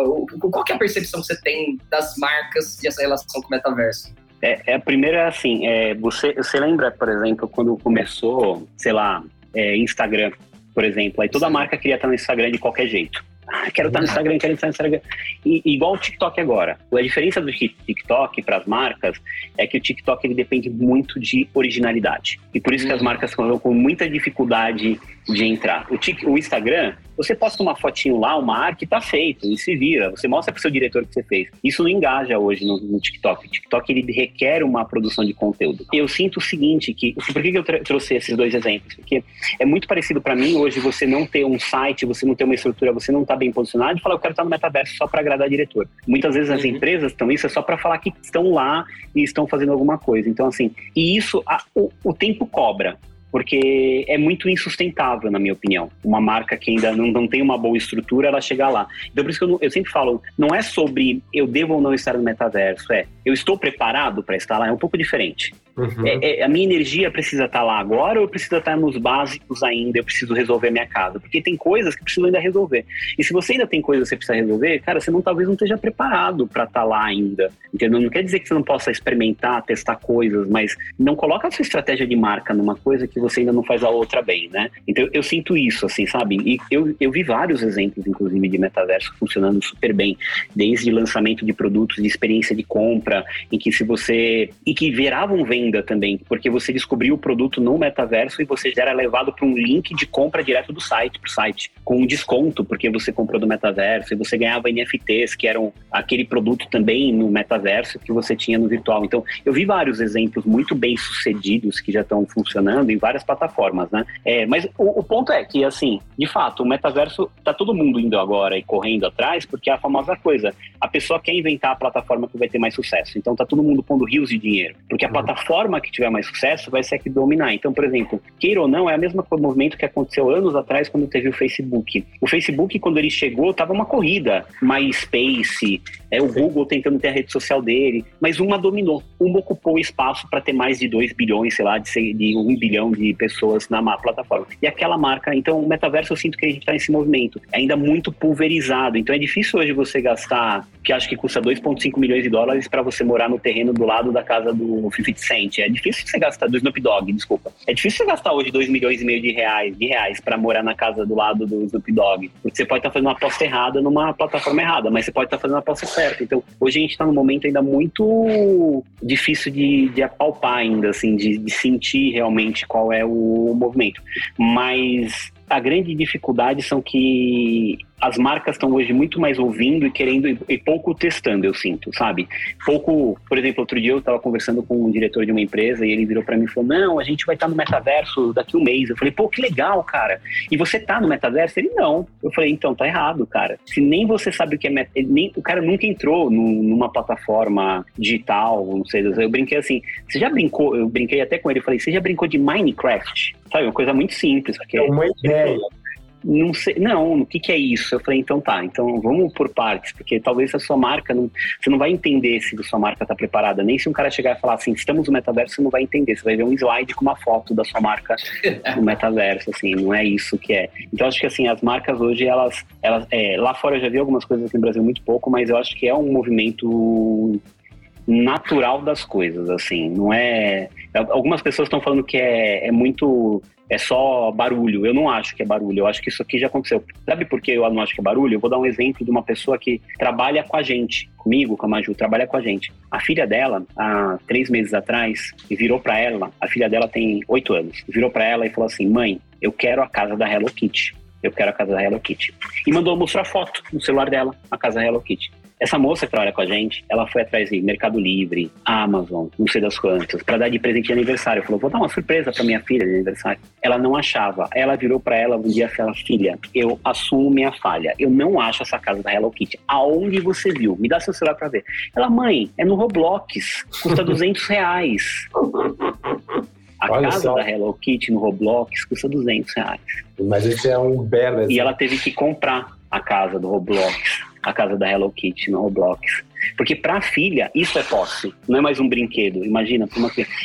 o, qual é a percepção que você tem das marcas e essa relação com o metaverso? É, é a primeira, assim, é, você, você lembra, por exemplo, quando começou, sei lá, é, Instagram, por exemplo, aí toda marca queria estar no Instagram de qualquer jeito. Ah, quero estar no Instagram, quero estar no Instagram. E, igual o TikTok agora. A diferença do TikTok para as marcas é que o TikTok ele depende muito de originalidade. E por isso que as uhum. marcas estão com muita dificuldade de entrar. O, tic, o Instagram, você posta uma fotinho lá, uma arte, tá feito, e se vira. Você mostra pro seu diretor que você fez. Isso não engaja hoje no, no TikTok. O TikTok, ele requer uma produção de conteúdo. Eu sinto o seguinte, que por que, que eu trouxe esses dois exemplos? Porque é muito parecido para mim hoje você não ter um site, você não ter uma estrutura, você não tá bem posicionado e falar, eu quero estar no metaverso só para agradar diretor. Muitas vezes as uhum. empresas estão isso é só para falar que estão lá e estão fazendo alguma coisa. Então, assim, e isso, a, o, o tempo cobra porque é muito insustentável, na minha opinião. Uma marca que ainda não, não tem uma boa estrutura, ela chegar lá. Então, por isso que eu, eu sempre falo, não é sobre eu devo ou não estar no metaverso, é eu estou preparado para estar lá, é um pouco diferente. Uhum. É, é, a minha energia precisa estar lá agora ou eu preciso estar nos básicos ainda, eu preciso resolver minha casa? Porque tem coisas que preciso ainda resolver. E se você ainda tem coisas que você precisa resolver, cara, você não talvez não esteja preparado para estar lá ainda. Entendeu? Não quer dizer que você não possa experimentar, testar coisas, mas não coloca a sua estratégia de marca numa coisa que você ainda não faz a outra bem, né? Então eu, eu sinto isso, assim, sabe? E eu, eu vi vários exemplos, inclusive, de metaverso funcionando super bem, desde lançamento de produtos, de experiência de compra, em que se você. e que viravam venda também, porque você descobriu o produto no metaverso e você já era levado para um link de compra direto do site para o site, com um desconto, porque você comprou do metaverso e você ganhava NFTs, que eram aquele produto também no metaverso que você tinha no virtual. Então, eu vi vários exemplos muito bem sucedidos que já estão funcionando em várias plataformas, né? É, mas o, o ponto é que, assim, de fato, o metaverso tá todo mundo indo agora e correndo atrás, porque é a famosa coisa. A pessoa quer inventar a plataforma que vai ter mais sucesso. Então, tá todo mundo pondo rios de dinheiro. Porque a uhum. plataforma plataforma que tiver mais sucesso vai ser a que dominar. Então, por exemplo, queira ou não, é a mesma movimento que aconteceu anos atrás quando teve o Facebook. O Facebook, quando ele chegou, tava uma corrida. MySpace, é o Google tentando ter a rede social dele, mas uma dominou. Uma ocupou o espaço para ter mais de 2 bilhões, sei lá, de, de 1 bilhão de pessoas na plataforma. E aquela marca, então, o metaverso eu sinto que a gente está nesse movimento. É ainda muito pulverizado. Então, é difícil hoje você gastar, que acho que custa 2,5 milhões de dólares para você morar no terreno do lado da casa do 50 Cent gente. É difícil você gastar, do Snoop Dogg, desculpa. É difícil você gastar hoje 2 milhões e meio de reais, de reais para morar na casa do lado do Snoop Dogg. Porque você pode estar tá fazendo uma aposta errada numa plataforma errada, mas você pode estar tá fazendo uma aposta certa. Então, hoje a gente está num momento ainda muito difícil de, de apalpar ainda, assim, de, de sentir realmente qual é o movimento. Mas a grande dificuldade são que as marcas estão hoje muito mais ouvindo e querendo e pouco testando, eu sinto, sabe? Pouco, por exemplo, outro dia eu estava conversando com um diretor de uma empresa e ele virou para mim e falou: "Não, a gente vai estar tá no metaverso daqui um mês". Eu falei: "Pô, que legal, cara". E você tá no metaverso? Ele não. Eu falei: "Então tá errado, cara. Se nem você sabe o que é met... nem o cara nunca entrou numa plataforma digital, não sei, eu brinquei assim, você já brincou, eu brinquei até com ele, falei: "Você já brincou de Minecraft?" Sabe, uma coisa muito simples, porque é uma ideia não sei, não, o que, que é isso? Eu falei, então tá, então vamos por partes, porque talvez a sua marca, não, você não vai entender se a sua marca está preparada, nem se um cara chegar e falar assim, estamos no metaverso, você não vai entender, você vai ver um slide com uma foto da sua marca no metaverso, assim, não é isso que é. Então acho que assim, as marcas hoje, elas, elas é, lá fora eu já vi algumas coisas aqui no Brasil muito pouco, mas eu acho que é um movimento natural das coisas, assim, não é... Algumas pessoas estão falando que é, é muito é só barulho. Eu não acho que é barulho. Eu acho que isso aqui já aconteceu. Sabe por que eu não acho que é barulho? Eu vou dar um exemplo de uma pessoa que trabalha com a gente, comigo, com a Maju, trabalha com a gente. A filha dela, há três meses atrás, virou para ela, a filha dela tem oito anos, virou para ela e falou assim: mãe, eu quero a casa da Hello Kitty. Eu quero a casa da Hello Kitty. E mandou mostrar foto no celular dela, a casa da Hello Kitty. Essa moça que trabalha com a gente, ela foi atrás de Mercado Livre, Amazon, não sei das quantas, para dar de presente de aniversário. Falou, vou dar uma surpresa para minha filha de aniversário. Ela não achava. Ela virou para ela um dia e falou, filha, eu assumo minha falha. Eu não acho essa casa da Hello Kitty. Aonde você viu? Me dá seu celular para ver. Ela, mãe, é no Roblox, custa 200 reais. A Olha casa só. da Hello Kitty no Roblox custa 200 reais. Mas isso é um belo E ela teve que comprar a casa do Roblox a casa da Hello Kitty no Roblox. Porque para a filha, isso é posse, não é mais um brinquedo. Imagina.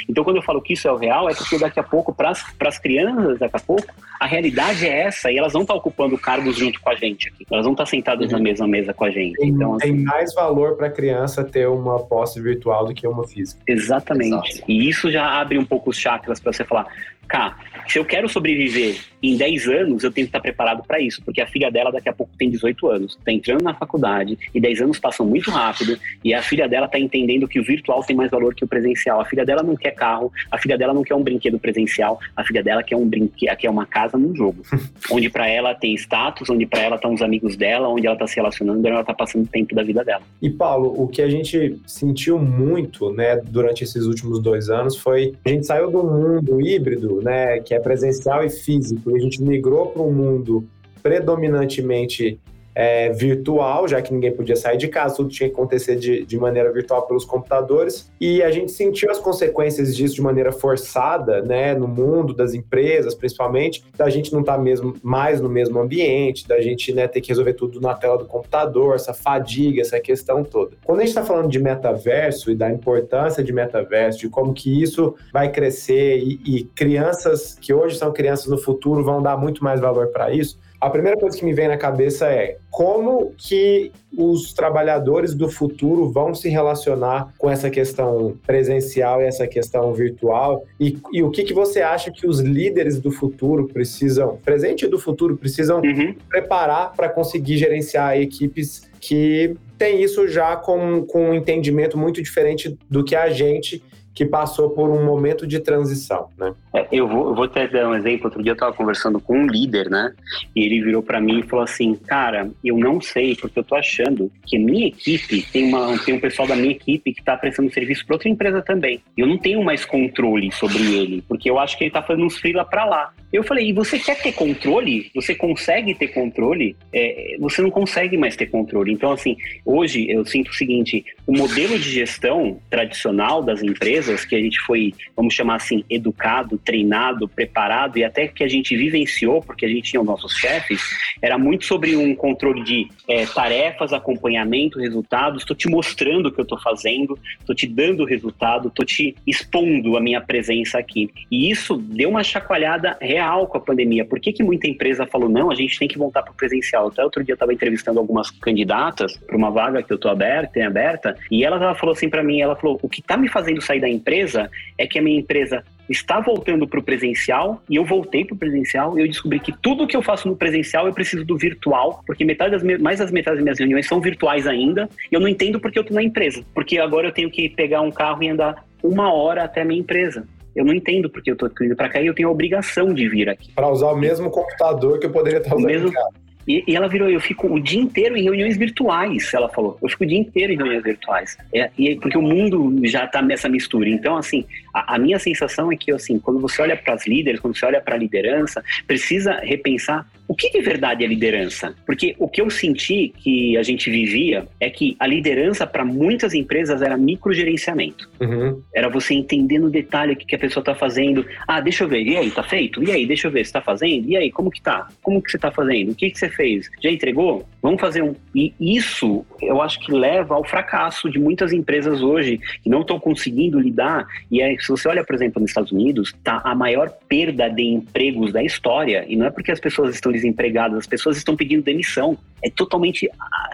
Então, quando eu falo que isso é o real, é porque daqui a pouco, para as crianças, daqui a pouco, a realidade é essa e elas não estão ocupando cargos junto com a gente aqui. Elas não estão sentadas uhum. na mesma mesa com a gente. Tem, então, assim, tem mais valor para a criança ter uma posse virtual do que uma física. Exatamente. Exato. E isso já abre um pouco os chakras para você falar, cá, se eu quero sobreviver em 10 anos, eu tenho que estar preparado para isso, porque a filha dela daqui a pouco tem 18 anos, está entrando na faculdade, e 10 anos passam muito rápido, e a filha dela está entendendo que o virtual tem mais valor que o presencial. A filha dela não quer carro, a filha dela não quer um brinquedo presencial, a filha dela quer um brinquedo, quer uma casa num jogo, onde para ela tem status, onde para ela estão os amigos dela, onde ela está se relacionando, onde ela está passando tempo da vida dela. E Paulo, o que a gente sentiu muito, né, durante esses últimos dois anos foi a gente saiu do mundo híbrido, né, que é presencial e físico, e a gente migrou para um mundo predominantemente é, virtual, já que ninguém podia sair de casa, tudo tinha que acontecer de, de maneira virtual pelos computadores. E a gente sentiu as consequências disso de maneira forçada, né, no mundo das empresas, principalmente, da gente não estar tá mesmo mais no mesmo ambiente, da gente né, ter que resolver tudo na tela do computador, essa fadiga, essa questão toda. Quando a gente está falando de metaverso e da importância de metaverso, de como que isso vai crescer e, e crianças que hoje são crianças no futuro vão dar muito mais valor para isso, a primeira coisa que me vem na cabeça é como que os trabalhadores do futuro vão se relacionar com essa questão presencial e essa questão virtual e, e o que, que você acha que os líderes do futuro precisam, presente e do futuro, precisam uhum. preparar para conseguir gerenciar equipes que têm isso já com, com um entendimento muito diferente do que a gente que passou por um momento de transição, né? É, eu, vou, eu vou até dar um exemplo. Outro dia eu estava conversando com um líder, né? E ele virou para mim e falou assim: Cara, eu não sei, porque eu tô achando que minha equipe tem, uma, tem um pessoal da minha equipe que está prestando serviço para outra empresa também. Eu não tenho mais controle sobre ele, porque eu acho que ele está fazendo uns freela para lá. Eu falei: E você quer ter controle? Você consegue ter controle? É, você não consegue mais ter controle. Então, assim, hoje eu sinto o seguinte: o modelo de gestão tradicional das empresas empresas que a gente foi, vamos chamar assim, educado, treinado, preparado e até que a gente vivenciou, porque a gente tinha os nossos chefes, era muito sobre um controle de é, tarefas, acompanhamento, resultados. Estou te mostrando o que eu estou fazendo, estou te dando o resultado, estou te expondo a minha presença aqui. E isso deu uma chacoalhada real com a pandemia. Por que, que muita empresa falou, não, a gente tem que voltar para o presencial? Até outro dia eu estava entrevistando algumas candidatas para uma vaga que eu estou aberta, aberta, e ela, ela falou assim para mim, ela falou, o que está me fazendo sair da empresa é que a minha empresa está voltando para o presencial e eu voltei para o presencial e eu descobri que tudo que eu faço no presencial eu preciso do virtual, porque metade das mais das metade das minhas reuniões são virtuais ainda. E eu não entendo porque eu estou na empresa, porque agora eu tenho que pegar um carro e andar uma hora até a minha empresa. Eu não entendo porque eu estou indo para cá e eu tenho a obrigação de vir aqui. Para usar o mesmo computador que eu poderia estar usando. O mesmo, e, e, ela virou, eu fico o dia inteiro em reuniões virtuais, ela falou. Eu fico o dia inteiro em reuniões virtuais. É, e, porque o mundo já está nessa mistura. Então, assim, a, a, minha sensação é que, assim, quando você olha para as líderes, quando você olha para a liderança, precisa repensar o que de verdade é liderança? Porque o que eu senti que a gente vivia é que a liderança para muitas empresas era microgerenciamento. Uhum. Era você entender no detalhe o que, que a pessoa está fazendo. Ah, deixa eu ver. E aí, tá feito? E aí, deixa eu ver, você está fazendo? E aí, como que tá? Como que você está fazendo? O que, que você fez? Já entregou? Vamos fazer um. E isso eu acho que leva ao fracasso de muitas empresas hoje que não estão conseguindo lidar. E aí, se você olha, por exemplo, nos Estados Unidos, tá a maior perda de empregos da história. E não é porque as pessoas estão desempregadas, as pessoas estão pedindo demissão. É totalmente.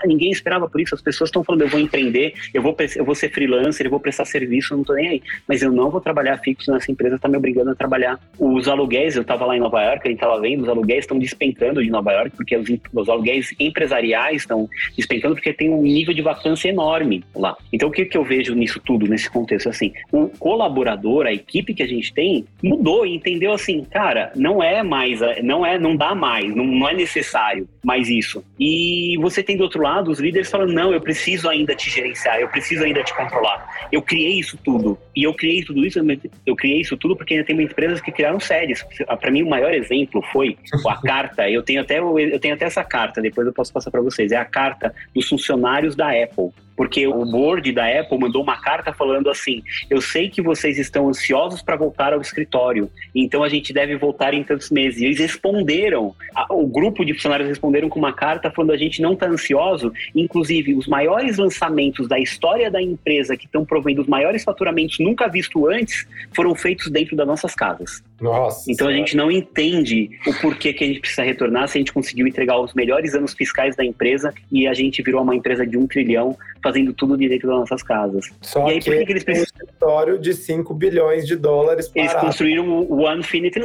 Ninguém esperava por isso. As pessoas estão falando: eu vou empreender, eu vou, eu vou ser freelancer, eu vou prestar serviço, eu não estou nem aí. Mas eu não vou trabalhar fixo nessa empresa, está me obrigando a trabalhar. Os aluguéis, eu estava lá em Nova York, a gente estava vendo, os aluguéis estão despencando de Nova York, porque os, os aluguéis empresariais estão despencando, porque tem um nível de vacância enorme lá. Então, o que, que eu vejo nisso tudo, nesse contexto? Assim, o colaborador, a equipe que a gente tem, mudou e entendeu assim, cara, não é mais, não é, não dá mais, não, não é necessário mais isso. E você tem do outro lado os líderes falando: não, eu preciso ainda te gerenciar, eu preciso ainda te controlar. Eu criei isso tudo. E eu criei tudo isso, eu criei isso tudo porque ainda tem empresas que criaram séries. Para mim, o maior exemplo foi a carta. Eu tenho até, eu tenho até essa carta, depois eu posso passar para vocês. É a carta dos funcionários da Apple porque o board da Apple mandou uma carta falando assim: eu sei que vocês estão ansiosos para voltar ao escritório, então a gente deve voltar em tantos meses. E eles responderam, o grupo de funcionários responderam com uma carta falando: a gente não está ansioso, inclusive os maiores lançamentos da história da empresa que estão provendo os maiores faturamentos nunca visto antes foram feitos dentro das nossas casas. Nossa. Então a gente não entende o porquê que a gente precisa retornar se a gente conseguiu entregar os melhores anos fiscais da empresa e a gente virou uma empresa de um trilhão fazendo tudo direito das nossas casas. Só e aí, que, por que, que eles precisam... um escritório de 5 bilhões de dólares parado. Eles construíram o One Infinity,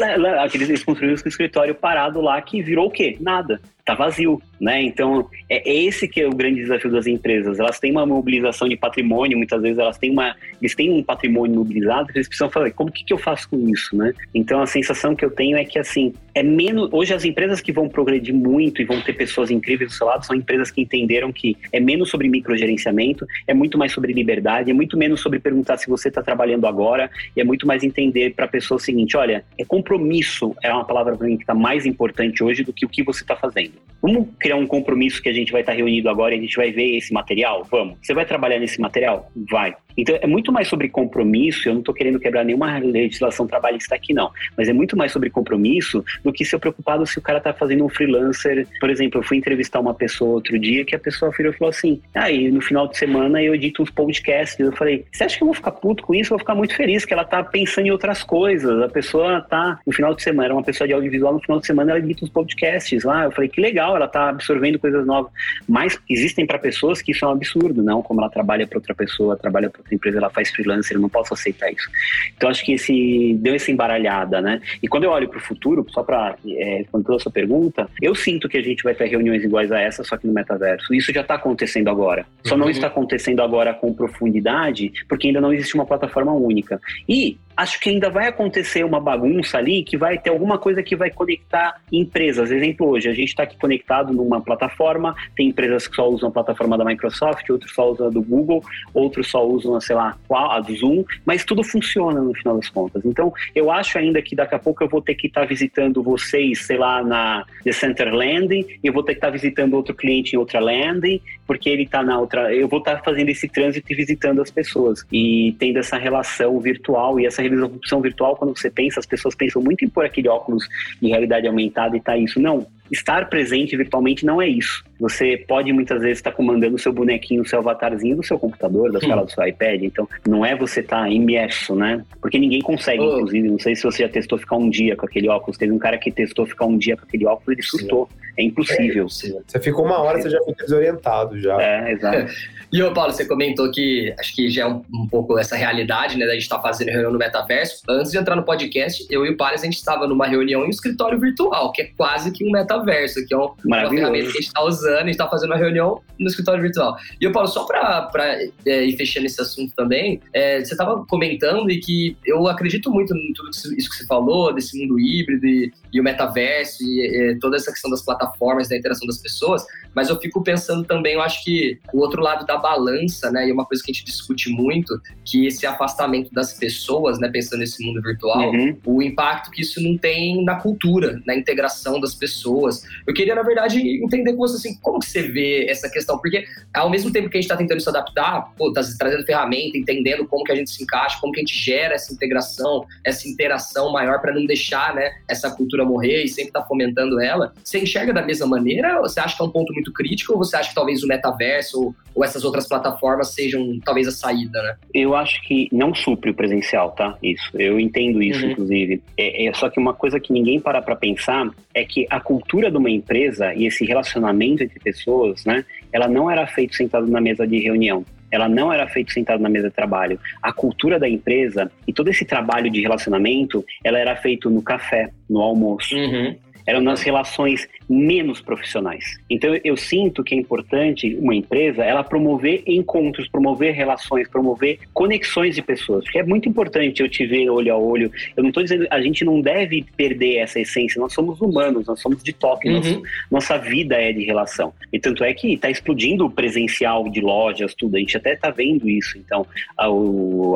eles construíram o escritório parado lá que virou o quê? Nada tá vazio, né? Então, é esse que é o grande desafio das empresas. Elas têm uma mobilização de patrimônio, muitas vezes elas têm uma, eles têm um patrimônio mobilizado, eles precisam falar, como que, que eu faço com isso, né? Então, a sensação que eu tenho é que, assim, é menos, hoje as empresas que vão progredir muito e vão ter pessoas incríveis do seu lado são empresas que entenderam que é menos sobre microgerenciamento, é muito mais sobre liberdade, é muito menos sobre perguntar se você está trabalhando agora, e é muito mais entender para a pessoa o seguinte, olha, é compromisso, é uma palavra para mim que está mais importante hoje do que o que você está fazendo. Dude Vamos criar um compromisso que a gente vai estar reunido agora e a gente vai ver esse material? Vamos. Você vai trabalhar nesse material? Vai. Então é muito mais sobre compromisso. Eu não estou querendo quebrar nenhuma legislação trabalhista aqui, não. Mas é muito mais sobre compromisso do que ser preocupado se o cara está fazendo um freelancer. Por exemplo, eu fui entrevistar uma pessoa outro dia que a pessoa virou e falou assim: aí ah, no final de semana eu edito uns podcasts. Eu falei: você acha que eu vou ficar puto com isso? Eu vou ficar muito feliz que ela está pensando em outras coisas. A pessoa está no final de semana, era uma pessoa de audiovisual, no final de semana ela edita uns podcasts lá. Eu falei: que legal, ela está absorvendo coisas novas. Mas existem para pessoas que isso é um absurdo, não? Como ela trabalha para outra pessoa, trabalha para outra empresa, ela faz freelancer, eu não posso aceitar isso. Então acho que esse deu essa embaralhada, né? E quando eu olho para o futuro, só para é, responder a sua pergunta, eu sinto que a gente vai ter reuniões iguais a essa, só que no metaverso. Isso já está acontecendo agora. Só uhum. não está acontecendo agora com profundidade, porque ainda não existe uma plataforma única. E acho que ainda vai acontecer uma bagunça ali que vai ter alguma coisa que vai conectar empresas. Exemplo, hoje, a gente está aqui conectado numa plataforma, tem empresas que só usam a plataforma da Microsoft, outros só usam a do Google, outros só usam, sei lá, a do Zoom, mas tudo funciona no final das contas. Então, eu acho ainda que daqui a pouco eu vou ter que estar tá visitando vocês, sei lá, na The Center Landing, eu vou ter que estar tá visitando outro cliente em outra landing, porque ele está na outra. Eu vou estar tá fazendo esse trânsito e visitando as pessoas. E tendo essa relação virtual e essa realização virtual, quando você pensa, as pessoas pensam muito em pôr aquele óculos de realidade aumentada e tá isso. Não, estar presente virtualmente não é isso. Você pode muitas vezes estar comandando o seu bonequinho, o seu avatarzinho do seu computador, da tela do seu iPad. Então, não é você estar imerso, né? Porque ninguém consegue, oh. inclusive. Não sei se você já testou ficar um dia com aquele óculos. Teve um cara que testou ficar um dia com aquele óculos e ele surtou. É impossível. É, você ficou uma hora, você já fica desorientado já. É, exato. E, ô Paulo, você comentou que acho que já é um, um pouco essa realidade, né, da gente estar tá fazendo reunião no metaverso. Antes de entrar no podcast, eu e o Paris, a gente estava numa reunião em um escritório virtual, que é quase que um metaverso, que é um, uma ferramenta que a gente está usando, a gente está fazendo uma reunião no escritório virtual. E, ô Paulo, só para é, ir fechando esse assunto também, é, você estava comentando e que eu acredito muito em tudo isso que você falou, desse mundo híbrido e, e o metaverso e, e toda essa questão das plataformas, da interação das pessoas, mas eu fico pensando também, eu acho que o outro lado da balança, né, e uma coisa que a gente discute muito, que esse afastamento das pessoas, né, pensando nesse mundo virtual, uhum. o impacto que isso não tem na cultura, na integração das pessoas. Eu queria, na verdade, entender com você, assim, como que você vê essa questão, porque ao mesmo tempo que a gente está tentando se adaptar, pô, tá trazendo ferramenta, entendendo como que a gente se encaixa, como que a gente gera essa integração, essa interação maior para não deixar, né, essa cultura morrer e sempre estar tá fomentando ela, você enxerga da mesma maneira ou você acha que é um ponto muito crítico ou você acha que talvez o metaverso ou, ou essas outras plataformas sejam talvez a saída, né? Eu acho que não supre o presencial, tá? Isso. Eu entendo isso, uhum. inclusive. É, é, só que uma coisa que ninguém para para pensar é que a cultura de uma empresa e esse relacionamento entre pessoas, né? Ela não era feito sentado na mesa de reunião ela não era feita sentado na mesa de trabalho. A cultura da empresa e todo esse trabalho de relacionamento, ela era feito no café, no almoço. Uhum eram nas relações menos profissionais. Então eu sinto que é importante uma empresa ela promover encontros, promover relações, promover conexões de pessoas, porque é muito importante eu te ver olho a olho. Eu não estou dizendo a gente não deve perder essa essência. Nós somos humanos, nós somos de toque, uhum. nossa, nossa vida é de relação. E tanto é que está explodindo o presencial de lojas, tudo. A gente até está vendo isso. Então a,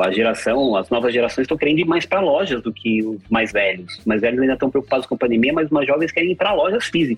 a geração, as novas gerações estão querendo ir mais para lojas do que os mais velhos. Os mais velhos ainda estão preocupados com a pandemia, mas os mais jovens querem ir para lojas físicas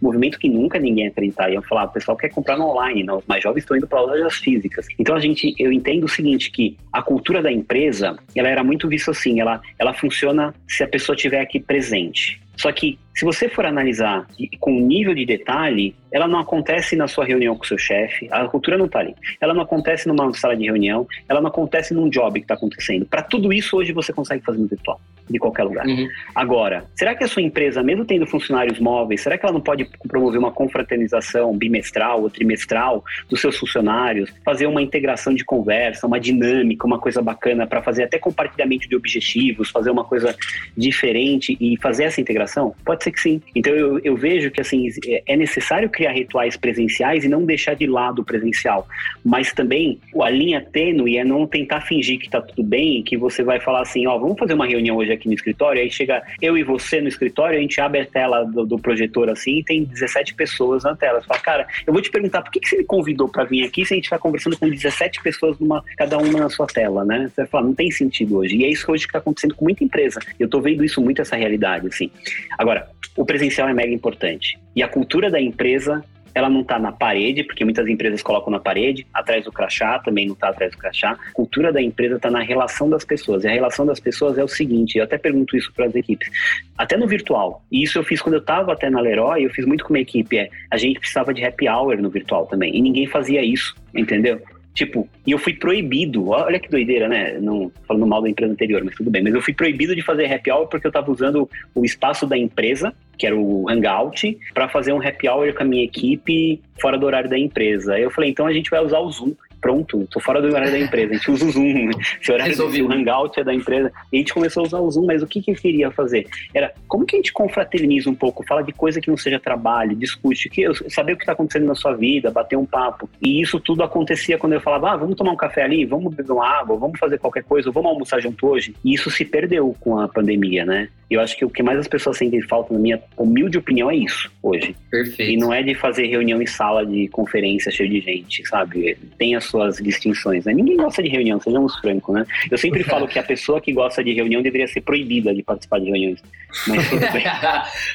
Movimento que nunca ninguém acreditar. Iam falar, o pessoal quer comprar no online, não, jovens estão indo para lojas físicas. Então a gente, eu entendo o seguinte, que a cultura da empresa, ela era muito vista assim, ela, ela funciona se a pessoa estiver aqui presente. Só que se você for analisar com nível de detalhe, ela não acontece na sua reunião com o seu chefe, a cultura não está ali. Ela não acontece numa sala de reunião, ela não acontece num job que está acontecendo. Para tudo isso, hoje você consegue fazer no virtual, de qualquer lugar. Uhum. Agora, será que a sua empresa, mesmo tendo funcionários móveis, será que ela não pode promover uma confraternização bimestral ou trimestral dos seus funcionários, fazer uma integração de conversa, uma dinâmica, uma coisa bacana para fazer até compartilhamento de objetivos, fazer uma coisa diferente e fazer essa integração? Pode ser que sim. Então eu, eu vejo que assim é necessário criar rituais presenciais e não deixar de lado o presencial, mas também a linha tênue é não tentar fingir que está tudo bem, que você vai falar assim, ó, vamos fazer uma reunião hoje aqui no escritório, aí chega eu e você no escritório, a gente abre a tela do, do projetor assim e tem 17 pessoas na tela. Você fala, cara, eu vou te perguntar, por que, que você me convidou para vir aqui se a gente está conversando com 17 pessoas numa, cada uma na sua tela, né? Você vai falar, não tem sentido hoje. E é isso que hoje está acontecendo com muita empresa. Eu estou vendo isso muito, essa realidade, assim. Agora, o presencial é mega importante. E a cultura da empresa ela não está na parede, porque muitas empresas colocam na parede, atrás do crachá, também não está atrás do crachá. A cultura da empresa está na relação das pessoas. E a relação das pessoas é o seguinte, eu até pergunto isso para as equipes, até no virtual. E isso eu fiz quando eu estava até na Leroy, eu fiz muito com a equipe, é, a gente precisava de happy hour no virtual também. E ninguém fazia isso, entendeu? Tipo, e eu fui proibido, olha que doideira, né? Não falando mal da empresa anterior, mas tudo bem. Mas eu fui proibido de fazer happy hour porque eu estava usando o espaço da empresa, que era o Hangout, para fazer um happy hour com a minha equipe fora do horário da empresa. Aí eu falei, então a gente vai usar o Zoom pronto, tô fora do horário da empresa, a gente usa o Zoom, se o horário do Hangout é da empresa, e a gente começou a usar o Zoom, mas o que que eu queria fazer? Era, como que a gente confraterniza um pouco, fala de coisa que não seja trabalho, discute, que, saber o que está acontecendo na sua vida, bater um papo, e isso tudo acontecia quando eu falava, ah, vamos tomar um café ali, vamos beber uma água, vamos fazer qualquer coisa, vamos almoçar junto hoje, e isso se perdeu com a pandemia, né? Eu acho que o que mais as pessoas sentem falta, na minha humilde opinião, é isso, hoje. Perfeito. E não é de fazer reunião em sala de conferência cheia de gente, sabe? Tem as suas distinções, né? Ninguém gosta de reunião, sejamos francos, né? Eu sempre falo que a pessoa que gosta de reunião deveria ser proibida de participar de reuniões. Mas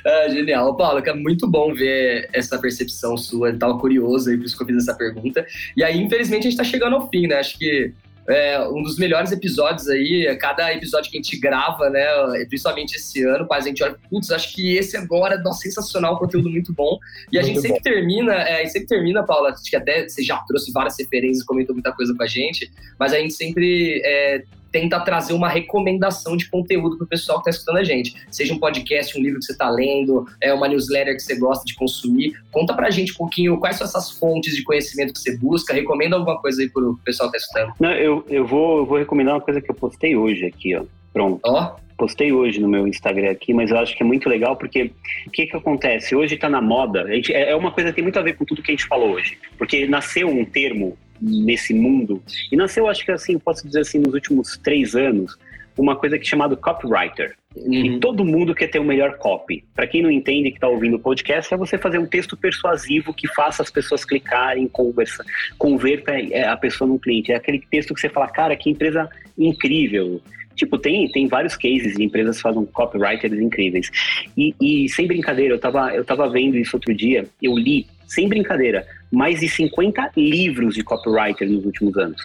ah, genial. Paulo, é muito bom ver essa percepção sua. Eu tava curioso aí, por isso que eu fiz essa pergunta. E aí, infelizmente, a gente tá chegando ao fim, né? Acho que é, um dos melhores episódios aí, cada episódio que a gente grava, né, principalmente esse ano, quase a gente olha, putz, acho que esse agora, nossa, sensacional, conteúdo muito bom. E a gente sempre bom. termina, é, a gente sempre termina, Paula, acho que até você já trouxe várias referências, comentou muita coisa com a gente, mas a gente sempre é, tenta trazer uma recomendação de conteúdo para o pessoal que está escutando a gente. Seja um podcast, um livro que você está lendo, é uma newsletter que você gosta de consumir. Conta para a gente um pouquinho quais são essas fontes de conhecimento que você busca. Recomenda alguma coisa aí para o pessoal que está escutando. Não, eu, eu, vou, eu vou recomendar uma coisa que eu postei hoje aqui, ó. Pronto. Ó. Oh postei hoje no meu Instagram aqui, mas eu acho que é muito legal porque o que que acontece? Hoje está na moda, gente, é, é uma coisa que tem muito a ver com tudo que a gente falou hoje, porque nasceu um termo nesse mundo. E nasceu, acho que assim, posso dizer assim, nos últimos três anos, uma coisa que é chamada copywriter. Uhum. E todo mundo quer ter o melhor copy. Para quem não entende que está ouvindo o podcast, é você fazer um texto persuasivo que faça as pessoas clicarem, conversa, converta é, a pessoa num cliente. É aquele texto que você fala, cara, que empresa incrível. Tipo, tem, tem vários cases de empresas que fazem copywriters incríveis. E, e sem brincadeira, eu tava, eu tava vendo isso outro dia, eu li, sem brincadeira, mais de 50 livros de copywriter nos últimos anos.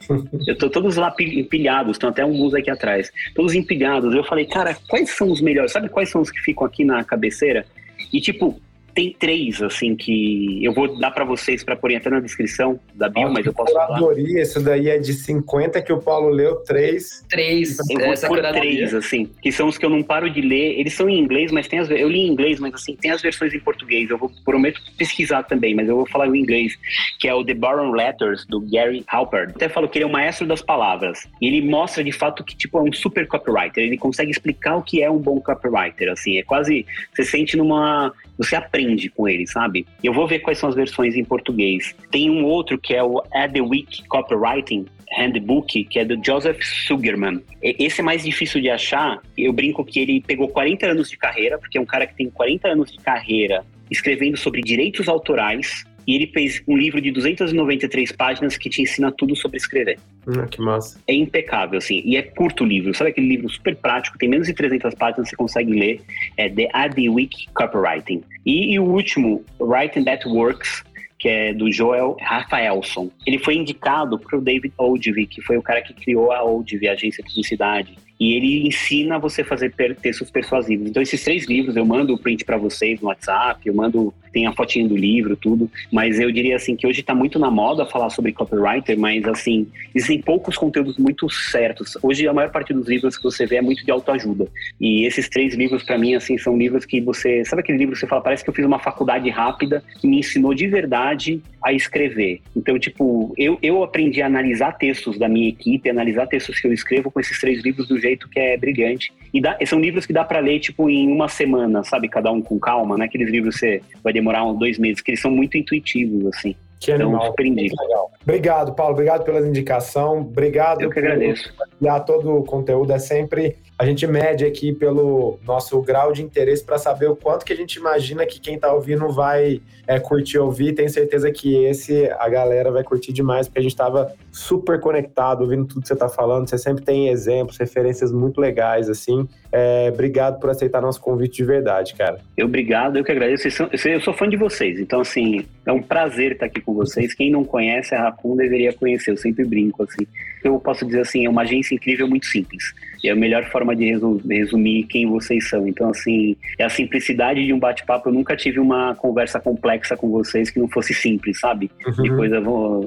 Eu tô todos lá empilhados, estão até alguns aqui atrás, todos empilhados. Eu falei, cara, quais são os melhores? Sabe quais são os que ficam aqui na cabeceira? E tipo, tem três, assim, que eu vou dar para vocês para pôr até na descrição da bio, mas eu posso falar. Isso daí é de 50 que o Paulo leu, três. Três. Eu vou pôr três, assim, que são os que eu não paro de ler. Eles são em inglês, mas tem as... Eu li em inglês, mas assim, tem as versões em português. Eu vou, prometo pesquisar também, mas eu vou falar em inglês, que é o The Baron Letters, do Gary Halpern. Até falo que ele é o maestro das palavras. E ele mostra, de fato, que, tipo, é um super copywriter. Ele consegue explicar o que é um bom copywriter, assim. É quase... Você sente numa você aprende com ele, sabe? Eu vou ver quais são as versões em português. Tem um outro que é o Week Copywriting, Handbook, que é do Joseph Sugerman. Esse é mais difícil de achar. Eu brinco que ele pegou 40 anos de carreira, porque é um cara que tem 40 anos de carreira escrevendo sobre direitos autorais e ele fez um livro de 293 páginas que te ensina tudo sobre escrever. Hum, que massa. É impecável, assim, e é curto o livro. Sabe aquele livro super prático, tem menos de 300 páginas, você consegue ler. É The Adi Week Copywriting. E, e o último, Writing That Works, que é do Joel Rafaelson. Ele foi indicado para o David Ogilvy, que foi o cara que criou a Ogilvy, a agência de publicidade. E ele ensina você a fazer textos persuasivos. Então, esses três livros, eu mando o print para vocês no WhatsApp, eu mando, tem a fotinha do livro, tudo. Mas eu diria assim que hoje está muito na moda falar sobre copywriter, mas assim, existem poucos conteúdos muito certos. Hoje, a maior parte dos livros que você vê é muito de autoajuda. E esses três livros, para mim, assim, são livros que você. Sabe aquele livro que você fala, parece que eu fiz uma faculdade rápida que me ensinou de verdade a escrever. Então, tipo, eu, eu aprendi a analisar textos da minha equipe, analisar textos que eu escrevo com esses três livros do jeito que é brilhante. E dá, são livros que dá para ler, tipo, em uma semana, sabe? Cada um com calma, né? Aqueles livros você vai demorar uns dois meses, que eles são muito intuitivos, assim. Que então, animal. Super Legal. Obrigado, Paulo. Obrigado pela indicação. Obrigado Eu que agradeço. Por todo o conteúdo. É sempre a gente mede aqui pelo nosso grau de interesse para saber o quanto que a gente imagina que quem está ouvindo vai é, curtir ouvir. Tenho certeza que esse a galera vai curtir demais, porque a gente estava super conectado, ouvindo tudo que você está falando. Você sempre tem exemplos, referências muito legais, assim. É, obrigado por aceitar nosso convite de verdade, cara. Eu obrigado, eu que agradeço. Eu sou fã de vocês, então, assim, é um prazer estar aqui com vocês. Quem não conhece a Raccoon deveria conhecer, eu sempre brinco, assim. Eu posso dizer assim, é uma agência incrível, muito simples. E é a melhor forma de resumir quem vocês são. Então, assim, é a simplicidade de um bate-papo. Eu nunca tive uma conversa complexa com vocês que não fosse simples, sabe? Uhum. De coisa.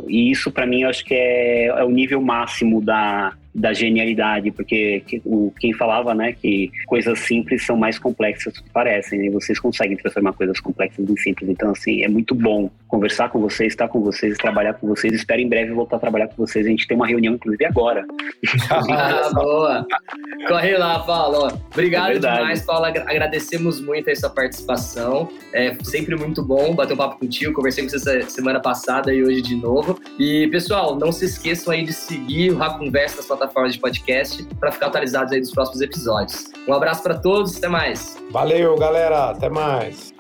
E isso, para mim, eu acho que é, é o nível máximo da, da genialidade, porque o, quem falava, né, que coisas simples são mais complexas do que parecem, e vocês conseguem transformar coisas complexas em simples. Então, assim, é muito bom conversar com vocês, estar com vocês, trabalhar com vocês. Espero em breve voltar a trabalhar com vocês. A gente tem uma reunião, inclusive, agora. ah, boa! Corre lá, Paulo. Obrigado é demais, Paulo. Agradecemos muito a sua participação. É sempre muito bom bater um papo contigo. Conversei com você semana passada e hoje de novo. E, pessoal, não se esqueçam aí de seguir o Rap Conversa na sua plataformas de podcast para ficar atualizados aí dos próximos episódios. Um abraço para todos, até mais. Valeu, galera, até mais.